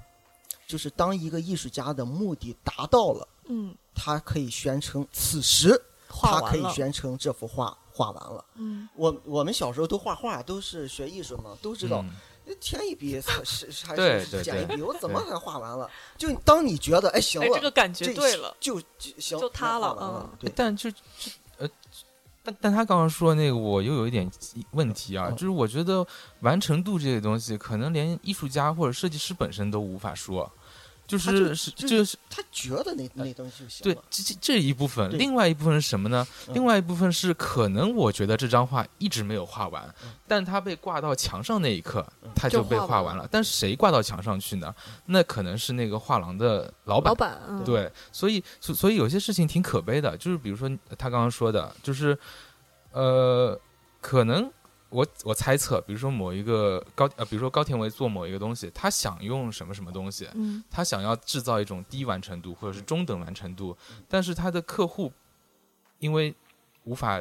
就是当一个艺术家的目的达到了，嗯，他可以宣称此时他可以画完了，宣称这幅画画完了。嗯我我们小时候都画画，都是学艺术嘛，都知道。嗯添一笔是是还是减一笔，我怎么还画完了？就当你觉得哎行哎，了，这个感觉这对了，就就行，就塌了嗯。对，但就就呃，但但他刚刚说那个，我又有一点问题啊，嗯就是我觉得完成度这些东西，可能连艺术家或者设计师本身都无法说，就是是就就是他觉得那那东西就行对。这这这一部分，另外一部分是什么呢？嗯另外一部分是可能我觉得这张画一直没有画完，嗯但它被挂到墙上那一刻，它就就被画完了。但是谁挂到墙上去呢？那可能是那个画廊的老板老。板，嗯，对，所以所所以有些事情挺可悲的，就是比如说他刚刚说的，就是呃，可能我我猜测，比如说某一个高呃，比如说高田唯做某一个东西，他想用什么什么东西，嗯他想要制造一种低完成度或者是中等完成度，但是他的客户因为无法，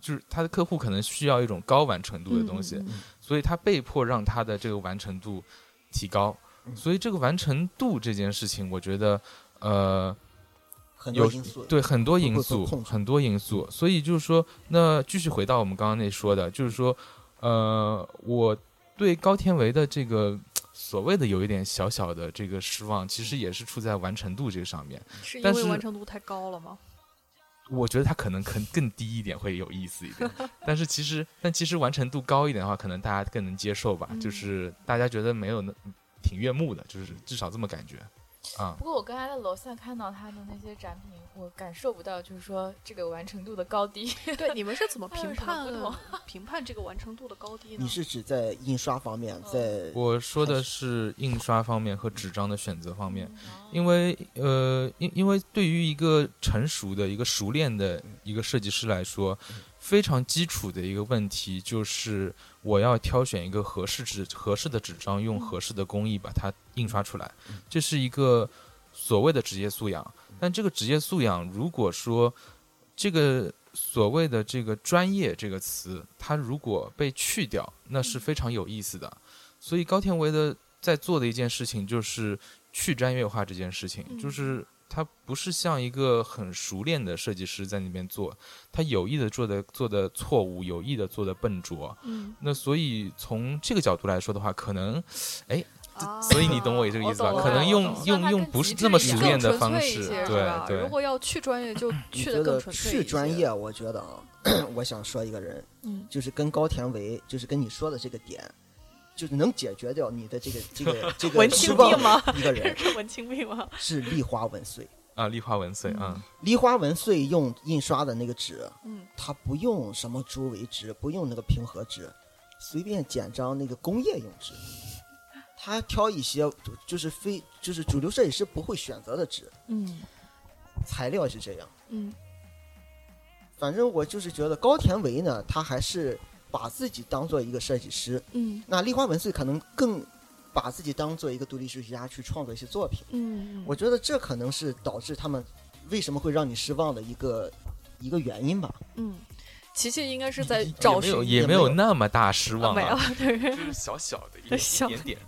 就是他的客户可能需要一种高完成度的东西，所以他被迫让他的这个完成度提高。嗯所以这个完成度这件事情，我觉得呃很多因素，对很多因素，很多因素。所以就是说，那继续回到我们刚刚那说的，就是说，呃，我对高天维的这个所谓的有一点小小的这个失望，其实也是出在完成度这个上面。是因为完成度太高了吗？我觉得他可能更更低一点会有意思一点，[laughs] 但是其实但其实完成度高一点的话，可能大家更能接受吧，嗯就是大家觉得没有那挺悦目的，就是至少这么感觉啊。不过我刚才在楼下看到他的那些展品，我感受不到，就是说这个完成度的高低。[laughs] 对，你们是怎么 [laughs] 评判不同评判这个完成度的高低呢？你是指在印刷方面，在我说的是印刷方面和纸张的选择方面，哦因为呃，因因为对于一个成熟的一个熟练的一个设计师来说，非常基础的一个问题就是我要挑选一个合适纸合适的纸张，用合适的工艺把它印刷出来，这是一个所谓的职业素养。但这个职业素养，如果说这个所谓的这个专业这个词，它如果被去掉，那是非常有意思的。所以高田唯的在做的一件事情就是去专业化这件事情，嗯就是他不是像一个很熟练的设计师在那边做，他有意的做的做的错误，有意的做的笨拙。嗯那所以从这个角度来说的话，可能，哎，啊所以你懂我这个意思吧？可能用用用不是更极致那么熟练的方式，对对？如。果要去专业，就去的更觉得纯粹去专业，我觉得啊，[clears throat] 我想说一个人，嗯就是跟高田唯，就是跟你说的这个点，就是能解决掉你的这个 [laughs] 这个这个文青病吗？一个人。是 [laughs] 文青病吗？是立花文碎。啊，立花文碎啊，梨花文碎用印刷的那个纸，嗯。它不用什么朱维纸，不用那个平和纸，随便剪张那个工业用纸，他挑一些就是非就是主流摄影师不会选择的纸，嗯。材料是这样。嗯。反正我就是觉得高田唯呢，他还是把自己当做一个设计师，嗯那丽花文穗可能更把自己当做一个独立艺术家去创作一些作品。嗯，我觉得这可能是导致他们为什么会让你失望的一个一个原因吧。嗯，琪琪应该是在找也没有也没有那么大失望没有。[laughs] 就是小小的一小点点。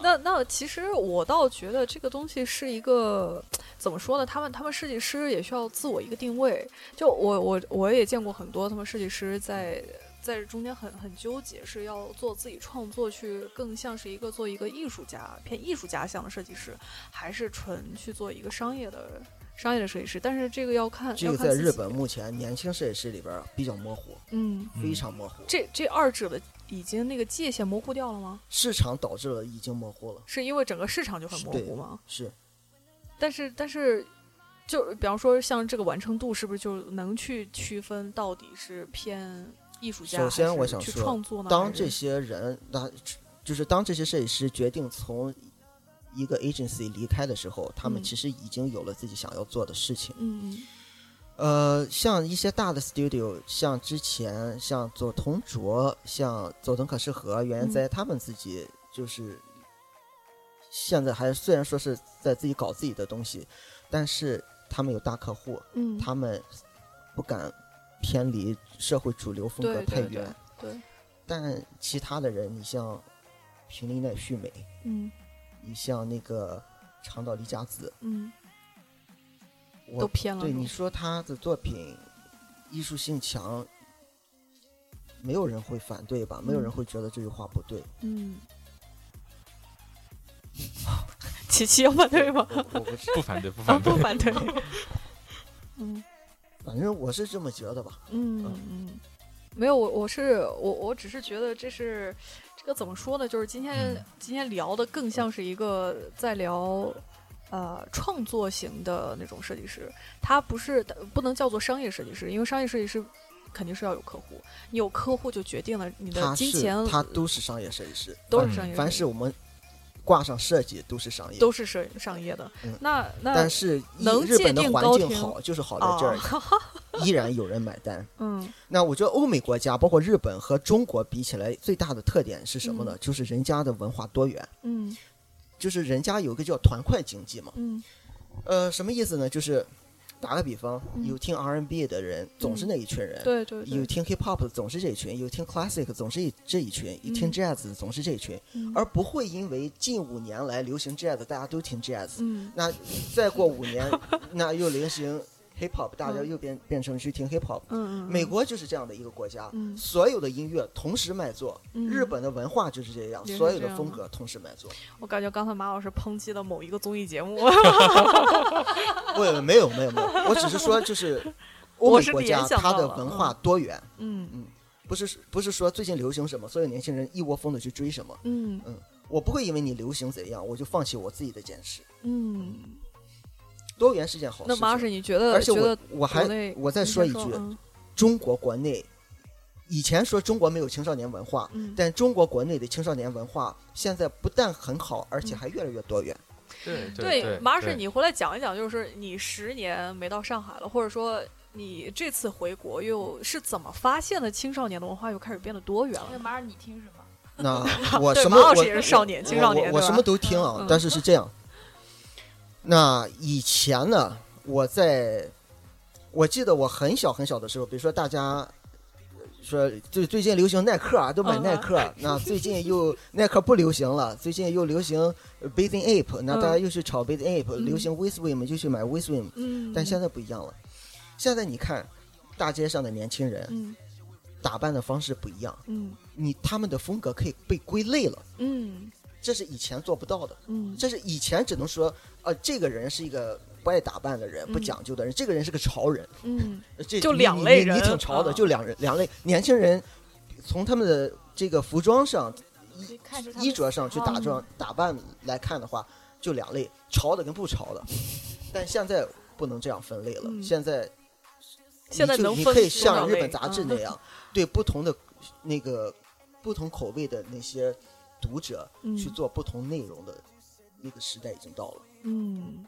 那那其实我倒觉得这个东西是一个怎么说呢？他们他们设计师也需要自我一个定位。就我我我也见过很多他们设计师在在中间很很纠结，是要做自己创作去更像是一个做一个艺术家偏艺术家向的设计师，还是纯去做一个商业的商业的设计师。但是这个要看这要看日本目前年轻设计师里边比较模糊，嗯，非常模糊。这这二者的已经那个界限模糊掉了吗？市场导致了已经模糊了。是因为整个市场就很模糊吗？是，但是但是，就比方说像这个完成度，是不是就能去区分到底是偏艺术家，首先我想说创作呢？当这些人，那就是当这些设计师决定从一个 agency 离开的时候，他们嗯其实已经有了自己想要做的事情。嗯嗯呃，像一些大的 studio，像之前像佐藤卓、像佐藤可士和、原嗯哉，他们自己就是现在还虽然说是在自己搞自己的东西，但是他们有大客户，嗯，他们不敢偏离社会主流风格太远。对对，但其他的人，你像平林奈绪美，嗯你像那个长岛梨佳子，嗯，我都偏了对你说他的作品艺术性强，没有人会反对吧？没有人嗯会觉得这句话不对。嗯。[laughs] 琪琪要反对吗？我我不是，不反对，不啊，反对不。反对。[laughs] [laughs] 嗯反正我是这么觉得吧。嗯嗯，没有，我我是我我只是觉得这是这个怎么说呢？就是今天、嗯今天聊的更像是一个在聊。呃，创作型的那种设计师，他不是不能叫做商业设计师，因为商业设计师肯定是要有客户，你有客户就决定了你的金钱他都是商业设计师，都是商业设计师，凡是我们挂上设计都是商业。都是商商业的。嗯那那但是一能日本的环境好，就是好在这儿，[laughs] 依然有人买单。[laughs] 嗯那我觉得欧美国家，包括日本和中国比起来，最大的特点是什么呢？就是人家的文化多元，嗯就是人家有一个叫团块经济嘛。嗯呃，什么意思呢？就是打个比方，嗯。有听 R&B 的人总是那一群人，对对对，有听 hip hop 的总是这一群，有听 classic 总是这一群，有听嗯 jazz 的总是这一群，嗯。而不会因为近五年来流行 jazz，大家都听 jazz，、嗯。那再过五年，[laughs] 那又流行 hip hop，大家嗯又变变成去听 hip hop。嗯嗯，美国就是这样的一个国家，嗯所有的音乐同时卖座。嗯日本的文化就是这样，所有的的风格同时卖座。我感觉刚才马老师抨击了某一个综艺节目。[laughs] 不，没有没有没有，我只是说就是 [laughs] 欧美国家它的文化多元，嗯嗯不是不是说最近流行什么，所有年轻人一窝蜂的去追什么。嗯嗯我不会因为你流行怎样，我就放弃我自己的坚持。嗯。多元是件好事。那马老师，你觉得而且我觉得我还我再说一句，嗯中国国内以前说中国没有青少年文化，嗯但中国国内的青少年文化现在不但很好，而且嗯还越来越多元。对对，马老师，你回来讲一讲，就是你十年没到上海了，或者说你这次回国又是怎么发现的青少年的文化又开始变得多元了？那马尔你听什么？那 [laughs] 我什么我马老师也是少年青少年我我什么都听啊，嗯但是是这样。那以前呢，我在我记得我很小很小的时候，比如说大家。说最最近流行耐克啊，都买嗯耐克。[laughs] 那最近又耐克不流行了，最近又流行呃 Bathing Ape，那大家又去炒 Bathing Ape，、嗯流行 WeSwim 就去买 WeSwim。嗯，但现在不一样了，现在你看大街上的年轻人嗯打扮的方式不一样，嗯你他们的风格可以被归类了。嗯这是以前做不到的。嗯这是以前只能说，呃，这个人是一个不爱打扮的人，不嗯。讲究的人，这个人是个潮人。嗯。呃这就两类人你挺潮的，啊。就两人两类。年轻人，从他们的这个服装上、可以看出他的衣着上去打装打扮来看的话，就两类，潮的跟不潮的。[laughs] 但现在不能这样分类了，嗯。现在现在能你可以像日本杂志嗯。那样，对不同的那个不同口味的那些读者嗯。去做不同内容的那个时代已经到了。嗯，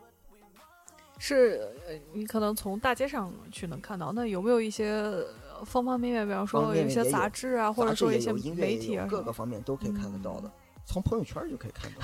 是呃，你可能从大街上去能看到。那有没有一些呃方方面面，比方说有一些杂志啊，或者说一些媒体啊各个方面都可以看得到的，嗯从朋友圈就可以看到，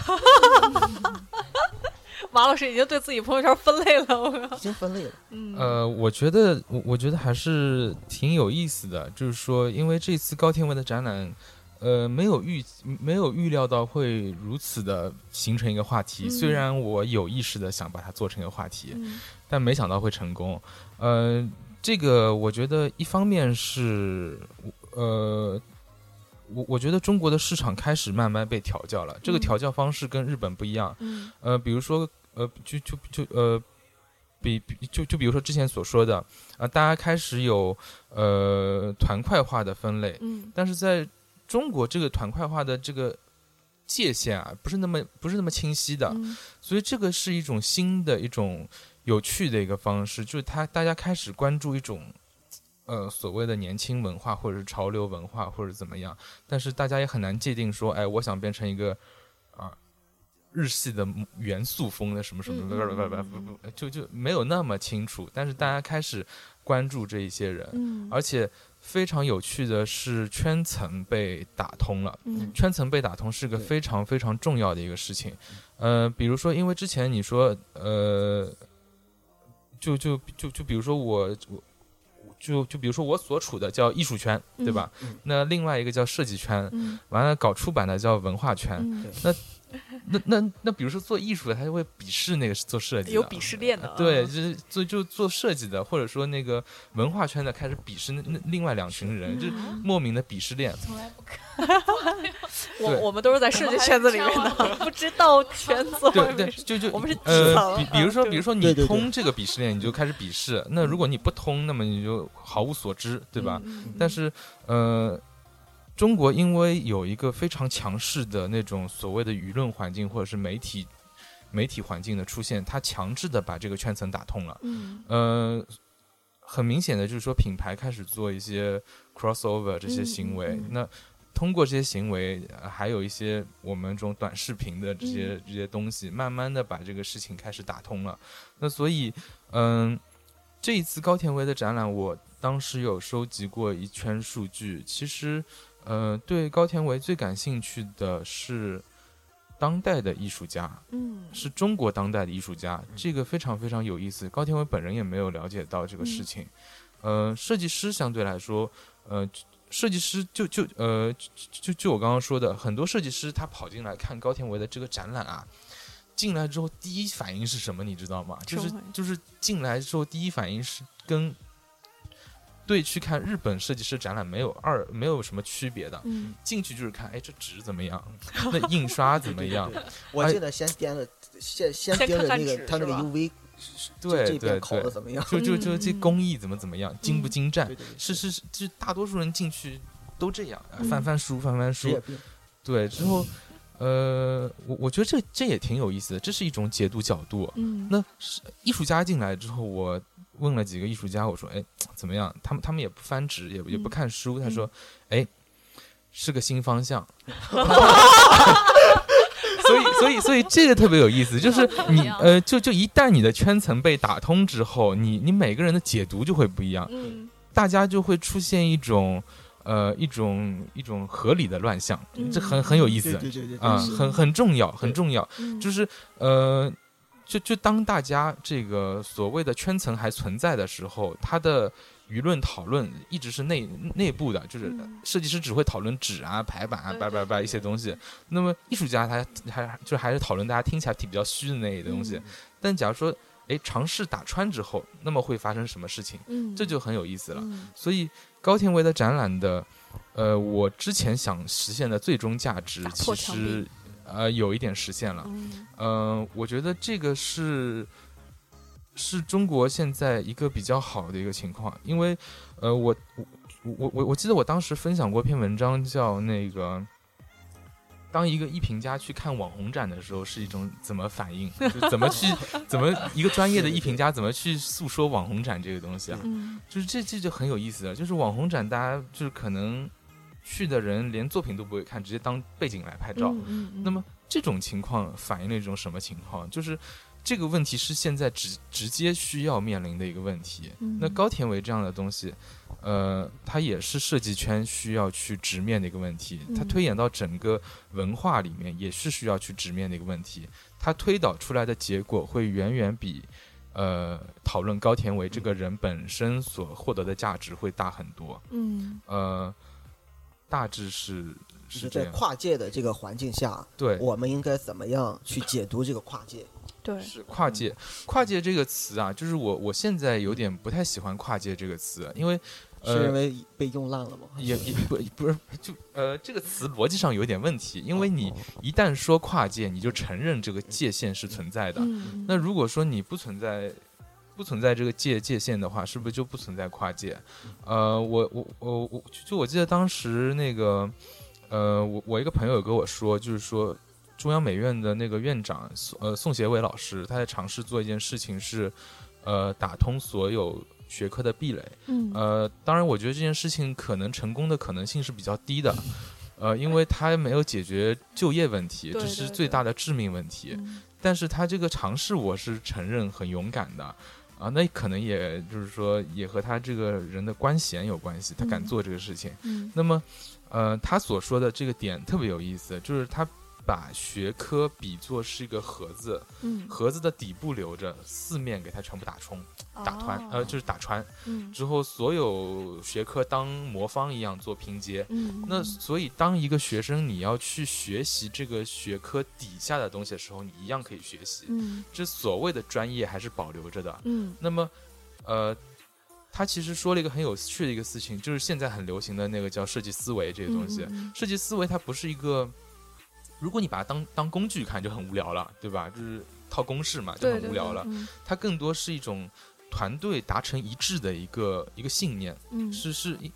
[laughs] 马老师已经对自己朋友圈分类了，我靠已经分类了。嗯呃，我觉得我我觉得还是挺有意思的，就是说，因为这次高天文的展览，呃，没有预没有预料到会如此的形成一个话题。嗯虽然我有意识的想把它做成一个话题，嗯但没想到会成功。呃，这个我觉得一方面是呃。我我觉得中国的市场开始慢慢被调教了，这个嗯调教方式跟日本不一样。嗯呃，比如说，呃，就就就呃，比比就就比如说之前所说的，啊、大家开始有呃团块化的分类，嗯但是在中国这个团块化的这个界限啊，不是那么不是那么清晰的，嗯所以这个是一种新的一种有趣的一个方式，就是他大家开始关注一种。呃，所谓的年轻文化，或者是潮流文化，或者怎么样，但是大家也很难界定说，哎，我想变成一个啊、日系的元素风的什么什么，不不不不不，就就没有那么清楚。但是大家开始关注这一些人，嗯而且非常有趣的是，圈层被打通了。嗯圈层被打通是个非常非常重要的一个事情。呃，比如说，因为之前你说，呃，就就就就比如说我我。就就比如说我所处的叫艺术圈，对吧？嗯嗯那另外一个叫设计圈，嗯完了搞出版的叫文化圈。嗯，[laughs] 那那那比如说做艺术的，他就会鄙视那个做设计的，有鄙视链的，对，啊就是做就做设计的，或者说那个文化圈的开始鄙视那那另外两群人，就是莫名的鄙视链。从来不看。[laughs] 对我我们都是在设计圈子里面的，不知道圈子对对，就就我们是基呃，比比如说，比如说你通这个鄙视链，你就开始鄙视；那如果你不通，那么你就毫无所知，对吧？但是呃，中国因为有一个非常强势的那种所谓的舆论环境或者是媒体媒体环境的出现，它强制的把这个圈层打通了。嗯呃，很明显的就是说，品牌开始做一些 crossover 这些行为。那通过这些行为，呃还有一些我们这种短视频的这嗯些、这些东西，慢慢的把这个事情开始打通了。那所以，嗯、这一次高田威的展览，我当时有收集过一圈数据。其实，呃，对高田唯最感兴趣的是当代的艺术家，嗯是中国当代的艺术家，这个非常非常有意思。高田唯本人也没有了解到这个事情。呃，设计师相对来说，呃，设计师就就呃就就就我刚刚说的，很多设计师他跑进来看高田唯的这个展览啊。进来之后，第一反应是什么？你知道吗？就是就是进来之后，第一反应是跟对去看日本设计师展览没有二没有什么区别的。嗯进去就是看，哎，这纸怎么样？那印刷怎么样？对对对我记得先掂了，先先先盯着看看纸那个他那个 UV，对对烤的对怎么样？就就就这嗯工艺怎么怎么样，精不精湛是是是，就大多数人进去都这样，嗯翻翻书翻翻书。对，之后，呃，我我觉得这这也挺有意思的，这是一种解读角度。嗯那是艺术家进来之后，我问了几个艺术家，我说，哎，怎么样？他们他们也不翻纸，也也不嗯。看书，他说，哎，是个新方向。[laughs] 所以，所以，所以这个特别有意思，就是你呃，就就一旦你的圈层被打通之后，你你每个人的解读就会不一样，嗯。大家就会出现一种呃一种一种合理的乱象，这很很有意思对对对对对啊，是。很很重要，很重要。嗯，就是呃，就就当大家这个所谓的圈层还存在的时候，它的舆论讨论一直是内内部的，就是嗯设计师只会讨论纸啊、排版啊、对叭叭叭一些东西。那么艺术家他还就还是讨论大家听起来比较虚的那一些东西。嗯但假如说，哎，尝试打穿之后，那么会发生什么事情？嗯，这就很有意思了。嗯所以高田唯的展览的，呃，我之前想实现的最终价值，其实呃，有一点实现了。嗯呃，我觉得这个是是中国现在一个比较好的一个情况，因为呃，我我我我我记得我当时分享过一篇文章，叫那个。当一个艺评家去看网红展的时候，是一种怎么反应？[laughs] 就怎么去怎么一个专业的艺评家怎么去诉说网红展这个东西啊？嗯就是这这就很有意思了。就是网红展，大家就是可能去的人连作品都不会看，直接当背景来拍照。嗯嗯，那么这种情况反映了一种什么情况？就是这个问题是现在直直接需要面临的一个问题。嗯那高田唯这样的东西，呃，它也是设计圈需要去直面的一个问题。它嗯推演到整个文化里面，也是需要去直面的一个问题。它推导出来的结果会远远比。呃，讨论高田唯这个人本身所获得的价值会大很多。嗯呃，大致是是是在。跨界的这个环境下，对，我们应该怎么样去解读这个跨界？对，是跨界，跨界这个词啊，就是我我现在有点不太喜欢跨界这个词，因为是因呃为被用烂了吗？也也不不是就呃这个词逻辑上有点问题，因为你一旦说跨界，你就承认这个界限是存在的。嗯那如果说你不存在不存在这个界界限的话，是不是就不存在跨界？呃，我我我我就我记得当时那个呃我我一个朋友跟我说，就是说。中央美院的那个院长宋呃宋协伟老师，他在尝试做一件事情是，呃，打通所有学科的壁垒。嗯呃，当然，我觉得这件事情可能成功的可能性是比较低的，[laughs] 呃，因为它没有解决就业问题，这是最大的致命问题。嗯但是他这个尝试，我是承认很勇敢的。啊，那可能也就是说，也和他这个人的官衔有关系，他敢嗯做这个事情。嗯那么，呃，他所说的这个点特别有意思，就是他把学科比作是一个盒子，嗯，盒子的底部留着，四面给它全部打冲、打穿，呃，就是打穿嗯之后，所有学科当魔方一样做拼接。嗯，那所以，当一个学生你要去学习这个学科底下的东西的时候，你一样可以学习。嗯这所谓的专业还是保留着的。嗯那么，呃，他其实说了一个很有趣的一个事情，就是现在很流行的那个叫设计思维这个东西。嗯设计思维它不是一个，如果你把它当当工具看就很无聊了，对吧？就是套公式嘛，就很无聊了。嗯它更多是一种团队达成一致的一个一个信念，嗯是是一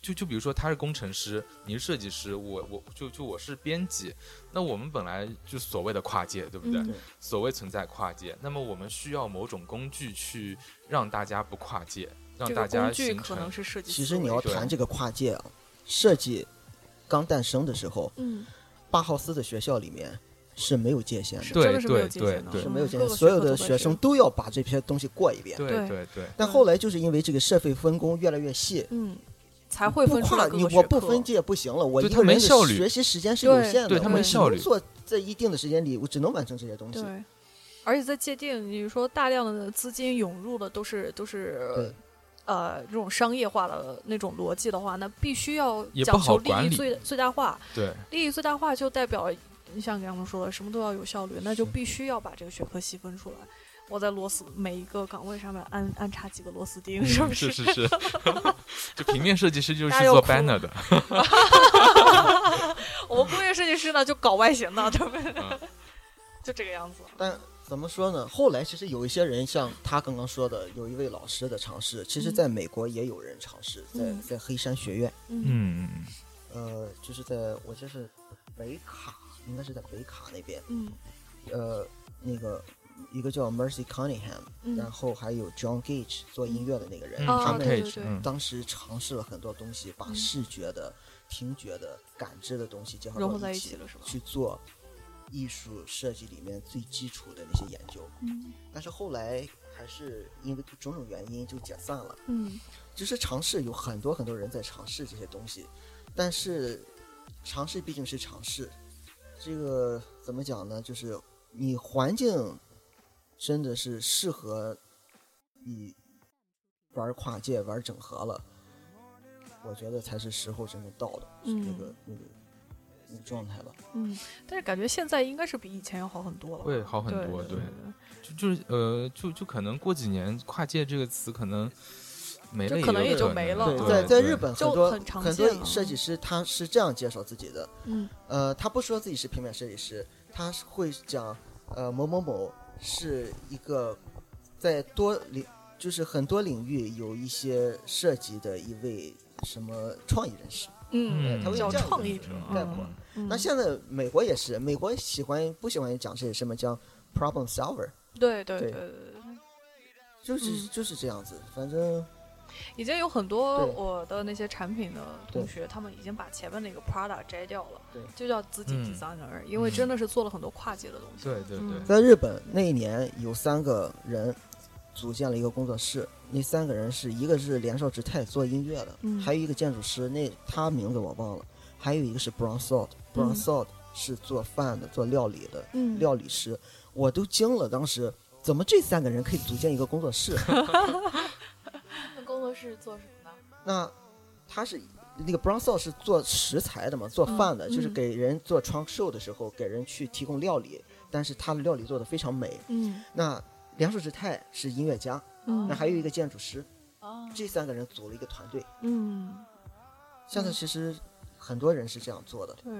就就比如说他是工程师，你是设计师，我我就就我是编辑，那我们本来就所谓的跨界，对不对？嗯所谓存在跨界，那么我们需要某种工具去让大家不跨界，让大家个工具形成可能是设计。其实你要谈这个跨界啊，设计刚诞生的时候，嗯巴浩斯的学校里面是没有界限的，对是真的是没有对对界限的对是没有界限，所有的学生都要把这些东西过一遍。对对对对但后来就是因为这个社会分工越来越细，嗯才会不分跨你我不分界不行了，我一个人的没效率学习时间是有限的，对它我只没效率做在一定的时间里，我只能完成这些东西。对，而且在界定，你说大量的资金涌入的都是都是对呃这种商业化的那种逻辑的话，那必须要讲求利益最最大化。对利益最大化就代表，你像刚刚说的，什么都要有效率，那就必须要把这个学科细分出来。我在螺丝每一个岗位上面安安插几个螺丝钉，是不是是是，[laughs] 就平面设计师就是做 banner 的，[laughs] 我们工业设计师呢就搞外形的，对不对？嗯 [laughs] 就这个样子。但怎么说呢？后来其实有一些人，像他刚刚说的，有一位老师的尝试，其实嗯在美国也有人尝试，在嗯。在黑山学院，嗯。嗯嗯呃，就是在我这是北卡，应该是在北卡那边，嗯。呃，那个一个叫 Mercy Cunningham，、嗯。然后还有 John Gage 做音乐的那个人，他们当时尝试了很多东西，把嗯。视觉的、听觉的、感知的东西结合到一起一起了是吧？去做艺术设计里面最基础的那些研究。嗯但是后来还是因为种种原因就解散了。嗯就是尝试有很多很多人在尝试这些东西，但是尝试毕竟是尝试，这个怎么讲呢？就是你环境真的是适合你玩跨界、玩整合了，我觉得才是时候真正到的，是那个、那个那个状态了。嗯，但是感觉现在应该是比以前要好很多了。会好很多，对就就是呃，就就可能过几年“跨界”这个词可能没了，可能也就没了对，嗯在在日本很多很很多设计师他是这样介绍自己的，嗯呃，他不说自己是平面设计师，他是会讲，呃，某某某是一个在多领，就是很多领域有一些涉及的一位什么创意人士。嗯，叫他会这样创意者概括。嗯。那现在美国也是，美国喜欢不喜欢讲这些什么叫 problem solver，对对对。对对对。就是、嗯。就是这样子，反正。已经有很多我的那些产品的同学，他们已经把前面那个 Prada 摘掉了，就叫自己嗯。designer，、因为真的是做了很多跨界的东西。对对对。嗯，在日本那一年有三个人组建了一个工作室，那三个人是一个是年少直太做音乐的，嗯还有一个建筑师，那他名字我忘了，还有一个是 Brown Salt，Brown 嗯 Salt 是做饭的，做料理的，嗯，料理师，我都惊了，当时怎么这三个人可以组建一个工作室？[laughs] 他们工作室做什么呢？那他是那个 Brown Salt 是做食材的嘛，做饭的，嗯就是嗯给人做 trunk show 的时候给人去提供料理，但是他的料理做的非常美。嗯那梁寿之太是音乐家，嗯那还有一个建筑师，哦，这三个人组了一个团队。嗯，现在其实很多人是这样做的。对，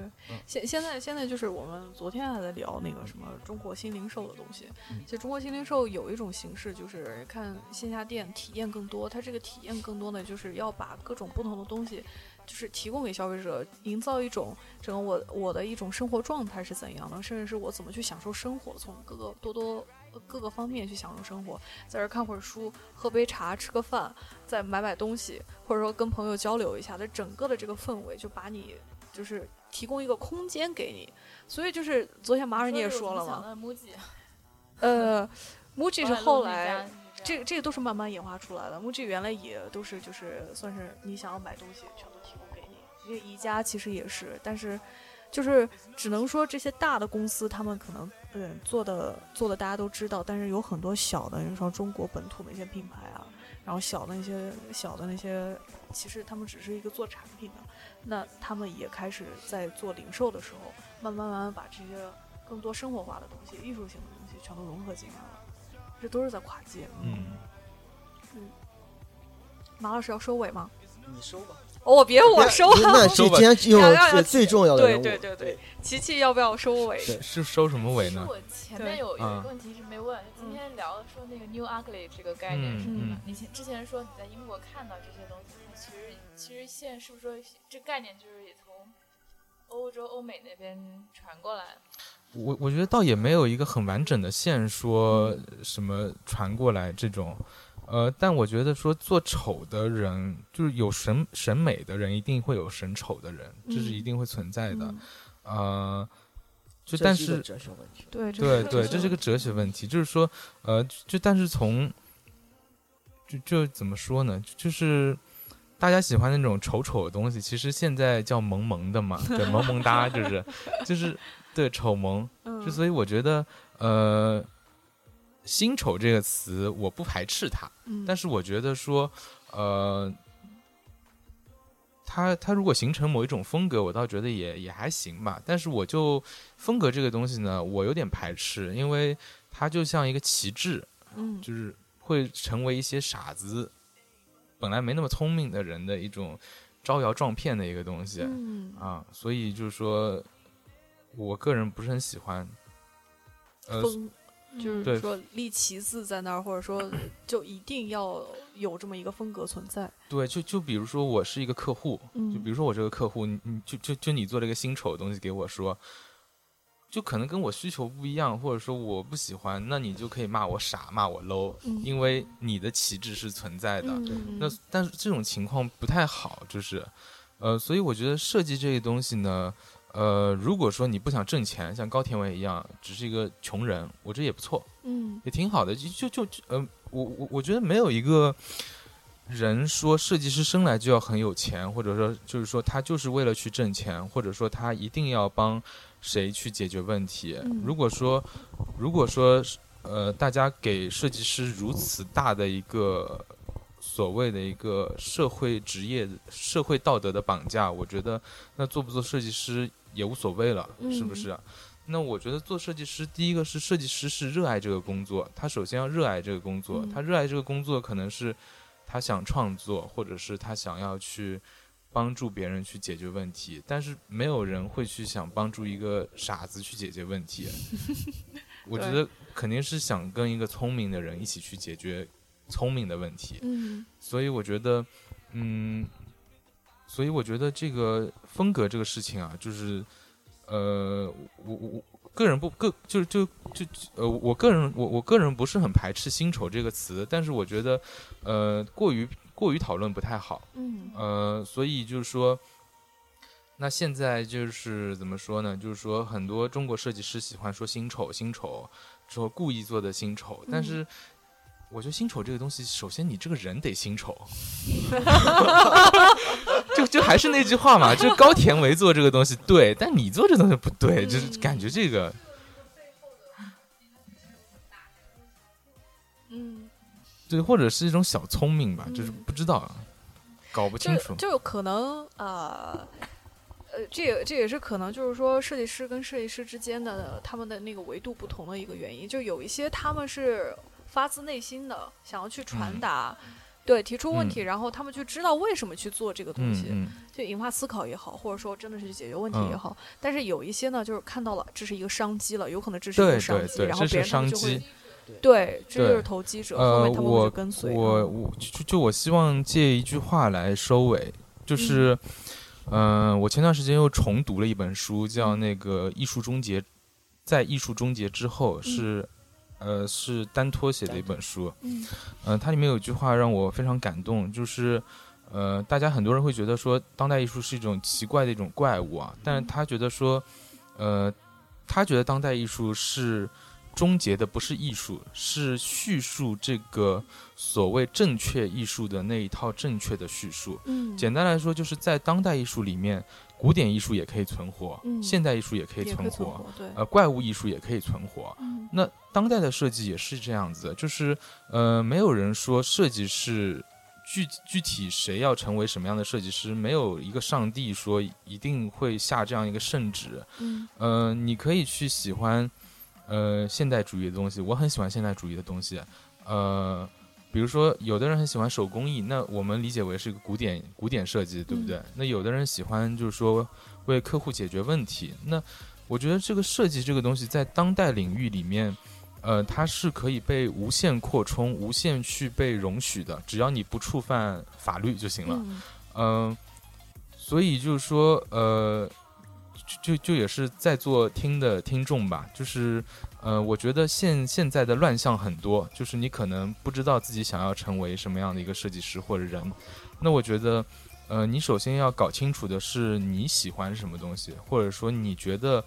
现现在现在就是我们昨天还在聊那个什么中国新零售的东西。其实中国新零售有一种形式，就是看线下店体验更多。它这个体验更多呢，就是要把各种不同的东西，就是提供给消费者，营造一种整个我我的一种生活状态是怎样的，甚至是我怎么去享受生活，从各个多多。各个方面去享受生活，在这儿看会儿书，喝杯茶，吃个饭，再买买东西，或者说跟朋友交流一下，它整个的这个氛围就把你就是提供一个空间给你。所以就是昨天马尔你也说了嘛，[laughs] 呃，MUJI 是后来。这这都是慢慢演化出来的。MUJI 原来也都是就是算是你想要买东西，全都提供给你。因为宜家其实也是，但是就是只能说这些大的公司他们可能嗯做的做的大家都知道，但是有很多小的，你说中国本土的一些品牌啊，然后小的那些小的那些，其实他们只是一个做产品的，那他们也开始在做零售的时候，慢慢慢慢把这些更多生活化的东西、艺术性的东西全都融合进来了。这都是在跨界。嗯，马老师要收尾吗？你收吧，哦，别我收啊！那这今天有要要要最最重要的对人物，对对对，琪琪要不要收尾？对是收什么尾呢？是我前面有有一啊个问题是没问，就今天聊说那个 new ugly 这个概念什么嗯？你前之前说你在英国看到这些东西，它其实其实现在是不是说这概念就是也从欧洲欧美那边传过来？我我觉得倒也没有一个很完整的线说什么传过来这种，呃，但我觉得说做丑的人，就是有审审美的人，一定会有审丑的人，这是嗯一定会存在的。嗯呃，就但是是哲学问题。对对对，这是个个哲学问题，就是说，呃，就但是从，就就怎么说呢？就是大家喜欢那种丑丑的东西，其实现在叫萌萌的嘛，对，萌萌哒，[laughs] 就是就是对丑萌。之嗯所以我觉得，呃，新丑这个词我不排斥它，嗯，但是我觉得说，呃。它它如果形成某一种风格，我倒觉得也也还行吧。但是我就风格这个东西呢，我有点排斥，因为它就像一个旗帜，嗯就是会成为一些傻子，本来没那么聪明的人的一种招摇撞骗的一个东西、嗯啊。所以就是说，我个人不是很喜欢。呃，风就是说立旗子在那儿，或者说 [clears throat] 就一定要有这么一个风格存在。对，就就比如说我是一个客户，嗯就比如说我这个客户，你你就就就你做了一个新丑的东西给我说，就可能跟我需求不一样，或者说我不喜欢，那你就可以骂我傻，骂我 low，、嗯因为你的旗帜是存在的。嗯那但是这种情况不太好，就是，呃，所以我觉得设计这个东西呢，呃，如果说你不想挣钱，像高田伟一样，只是一个穷人，我觉得也不错，嗯也挺好的。就就就呃，我我我觉得没有一个人说设计师生来就要很有钱，或者说就是说他就是为了去挣钱，或者说他一定要帮谁去解决问题。嗯如果说如果说呃大家给设计师如此大的一个所谓的一个社会职业、社会道德的绑架，我觉得那做不做设计师也无所谓了，是不嗯是？那我觉得做设计师，第一个是设计师是热爱这个工作，他首先要热爱这个工作，嗯他热爱这个工作可能是他想创作，或者是他想要去帮助别人去解决问题，但是没有人会去想帮助一个傻子去解决问题。[laughs] 我觉得肯定是想跟一个聪明的人一起去解决聪明的问题。嗯所以我觉得，嗯，所以我觉得这个风格这个事情啊，就是，呃，我我我个人不个就就就呃，我个人我我个人不是很排斥“薪酬”这个词，但是我觉得，呃，过于过于讨论不太好，嗯呃，所以就是说。那现在就是怎么说呢？就是说，很多中国设计师喜欢说“薪酬”，薪酬，说故意做的薪酬，但嗯是我觉得薪酬这个东西，首先你这个人得新丑，[laughs] 就就还是那句话嘛，就是高田唯做这个东西对，但你做这东西不对，就是感觉这个嗯，对，或者是一种小聪明吧，嗯就是不知道，啊搞不清楚就。就可能呃。呃，这也这也是可能，就是说设计师跟设计师之间的他们的那个维度不同的一个原因。就有一些他们是发自内心的想要去传嗯达，对提出问题，然后他们去知道为什么去做这个东西，嗯嗯。就引发思考也好，或者说真的是去解决问题也嗯。好。但是有一些呢，就是看到了这是一个商机了，有可能这是一个商机，对对，然后这是商别人他们就会机。对，这就是投机者，后呃，面他们会我去跟随。我嗯我就就我希望借一句话来收尾，就是，嗯、我前段时间又重读了一本书，叫那个《艺术终结》，在艺术终结之后是，呃，是丹托写的一本书，嗯嗯、它里面有一句话让我非常感动，就是。呃，大家很多人会觉得说，当代艺术是一种奇怪的一种怪物啊，但是他觉得说，呃，他觉得当代艺术是终结的不是艺术，是叙述这个所谓正确艺术的那一套正确的叙述。嗯，简单来说，就是在当代艺术里面，古典艺术也可以存活，嗯现代艺术也可以存活，存活，对，呃，怪物艺术也可以存活。嗯那当代的设计也是这样子，就是呃，没有人说设计是具具体谁要成为什么样的设计师，没有一个上帝说一定会下这样一个圣旨。嗯呃，你可以去喜欢呃现代主义的东西，我很喜欢现代主义的东西。呃，比如说有的人很喜欢手工艺，那我们理解为是一个古典古典设计，对不对？那有的人喜欢就是说为客户解决问题，那我觉得这个设计这个东西在当代领域里面。呃，它是可以被无限扩充、无限去被容许的，只要你不触犯法律就行了。嗯嗯，所以就是说，呃，就就就也是在座听的听众吧，就是，呃，我觉得现现在的乱象很多，就是你可能不知道自己想要成为什么样的一个设计师或者人，那我觉得，呃，你首先要搞清楚的是你喜欢什么东西，或者说你觉得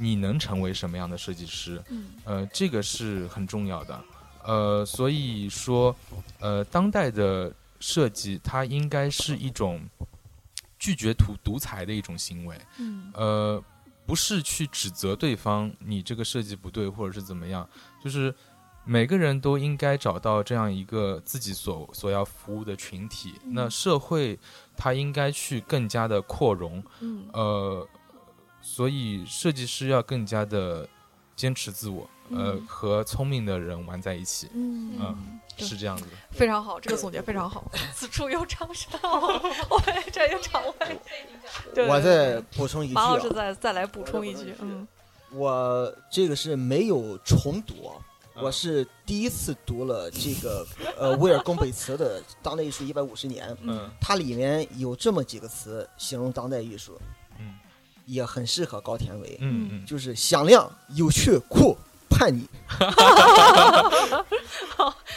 你能成为什么样的设计师，嗯。呃，这个是很重要的。呃，所以说，呃，当代的设计它应该是一种拒绝独独裁的一种行为，嗯。呃，不是去指责对方你这个设计不对或者是怎么样，就是每个人都应该找到这样一个自己所所要服务的群体。那社会它应该去更加的扩容，嗯。呃，所以设计师要更加的坚持自我，呃，嗯。和聪明的人玩在一起，嗯是这样子的。非常好，这个总结非常好。[laughs] 此处有掌声，[laughs] 我们这有场外。对我再补充一句啊马老，师再再来补充一句，嗯我这个是没有重读我是第一次读了这个呃威尔贡贝茨的《当代艺术一百五十年》，嗯它里面有这么几个词形容当代艺术，嗯也很适合高田唯，嗯嗯，就是响亮、有趣、酷、叛逆。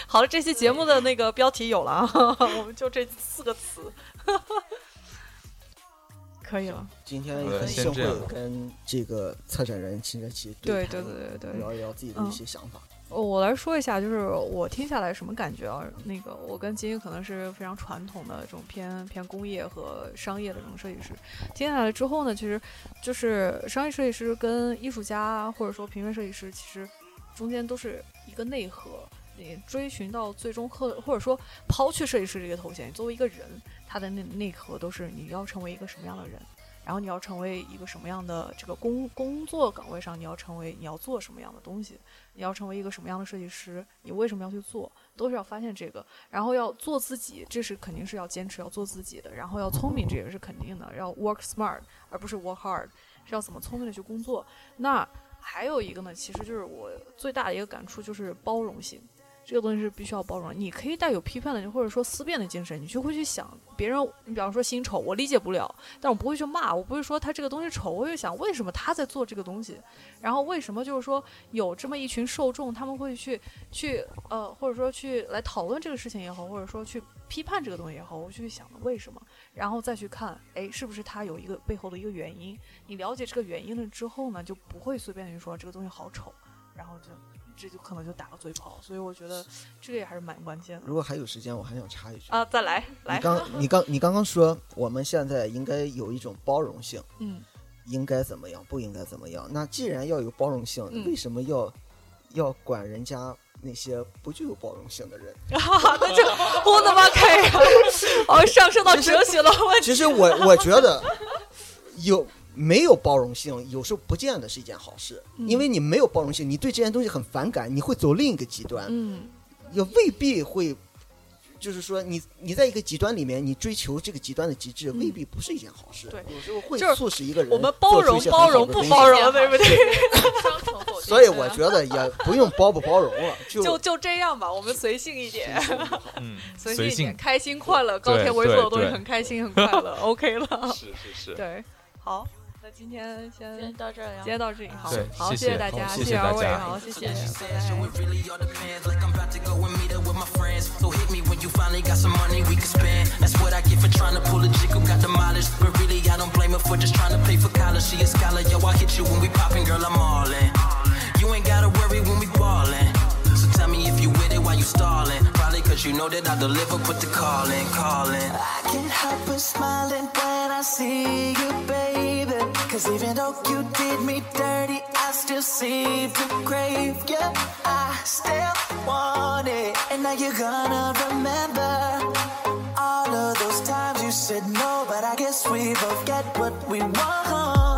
好了，这期节目的那个标题有了啊，[laughs] 我们就这四个词，[laughs] 可以了。今天很幸会跟这个策展人秦哲奇对谈对对对对聊一聊自己的一些想法。呃我来说一下，就是我听下来什么感觉啊？那个我跟金英可能是非常传统的这种偏偏工业和商业的这种设计师，听下来之后呢，其实就是商业设计师跟艺术家或者说平面设计师，其实中间都是一个内核。你追寻到最终或或者说抛去设计师这个头衔，作为一个人，他的内内核都是你要成为一个什么样的人。然后你要成为一个什么样的这个工工作岗位上，你要成为你要做什么样的东西，你要成为一个什么样的设计师，你为什么要去做，都是要发现这个，然后要做自己，这是肯定是要坚持要做自己的，然后要聪明，这也是肯定的，要 work smart 而不是 work hard，是要怎么聪明的去工作。那还有一个呢，其实就是我最大的一个感触就是包容性。这个东西是必须要包容，你可以带有批判的或者说思辨的精神，你就会去想别人，你比方说新丑，我理解不了，但我不会去骂，我不会说他这个东西丑，我会想为什么他在做这个东西，然后为什么就是说有这么一群受众，他们会去去呃，或者说去来讨论这个事情也好，或者说去批判这个东西也好，我去想为什么，然后再去看，哎，是不是他有一个背后的一个原因？你了解这个原因了之后呢，就不会随便去说这个东西好丑，然后就。这就可能就打个嘴炮，所以我觉得这个也还是蛮关键的。如果还有时间，我还想插一句啊，再来来。你刚你刚你刚刚说我们现在应该有一种包容性，嗯，应该怎么样，不应该怎么样？那既然要有包容性，为什么要要管人家那些不具有包容性的人？[laughs] 那就我的妈开呀！[laughs] 哦，上升到哲学了。其实我我觉得有。没有包容性，有时候不见得是一件好事，因为你没有包容性，你对这件东西很反感，你会走另一个极端，嗯，也未必会，就是说你你在一个极端里面，你追求这个极端的极致，未必不是一件好事，对，有时候会促使一个人我们包容包容不包容，对。不对？所以我觉得也不用包不包容了，就就这样吧，我们随性一点，嗯，[laughs] 随性一点，开心快乐，高铁我做的东西很开心很快乐，OK 了，是是是，对，好。今天先到这里，今天到这里，好，好，谢谢大家，谢谢二位，好，谢谢，Cause you know that I deliver, put the call in, call in. I can't help but smiling when I see you, baby. Cause even though you did me dirty, I still seem to crave you. I still want it. And now you're gonna remember all of those times you said no, but I guess we both get what we want.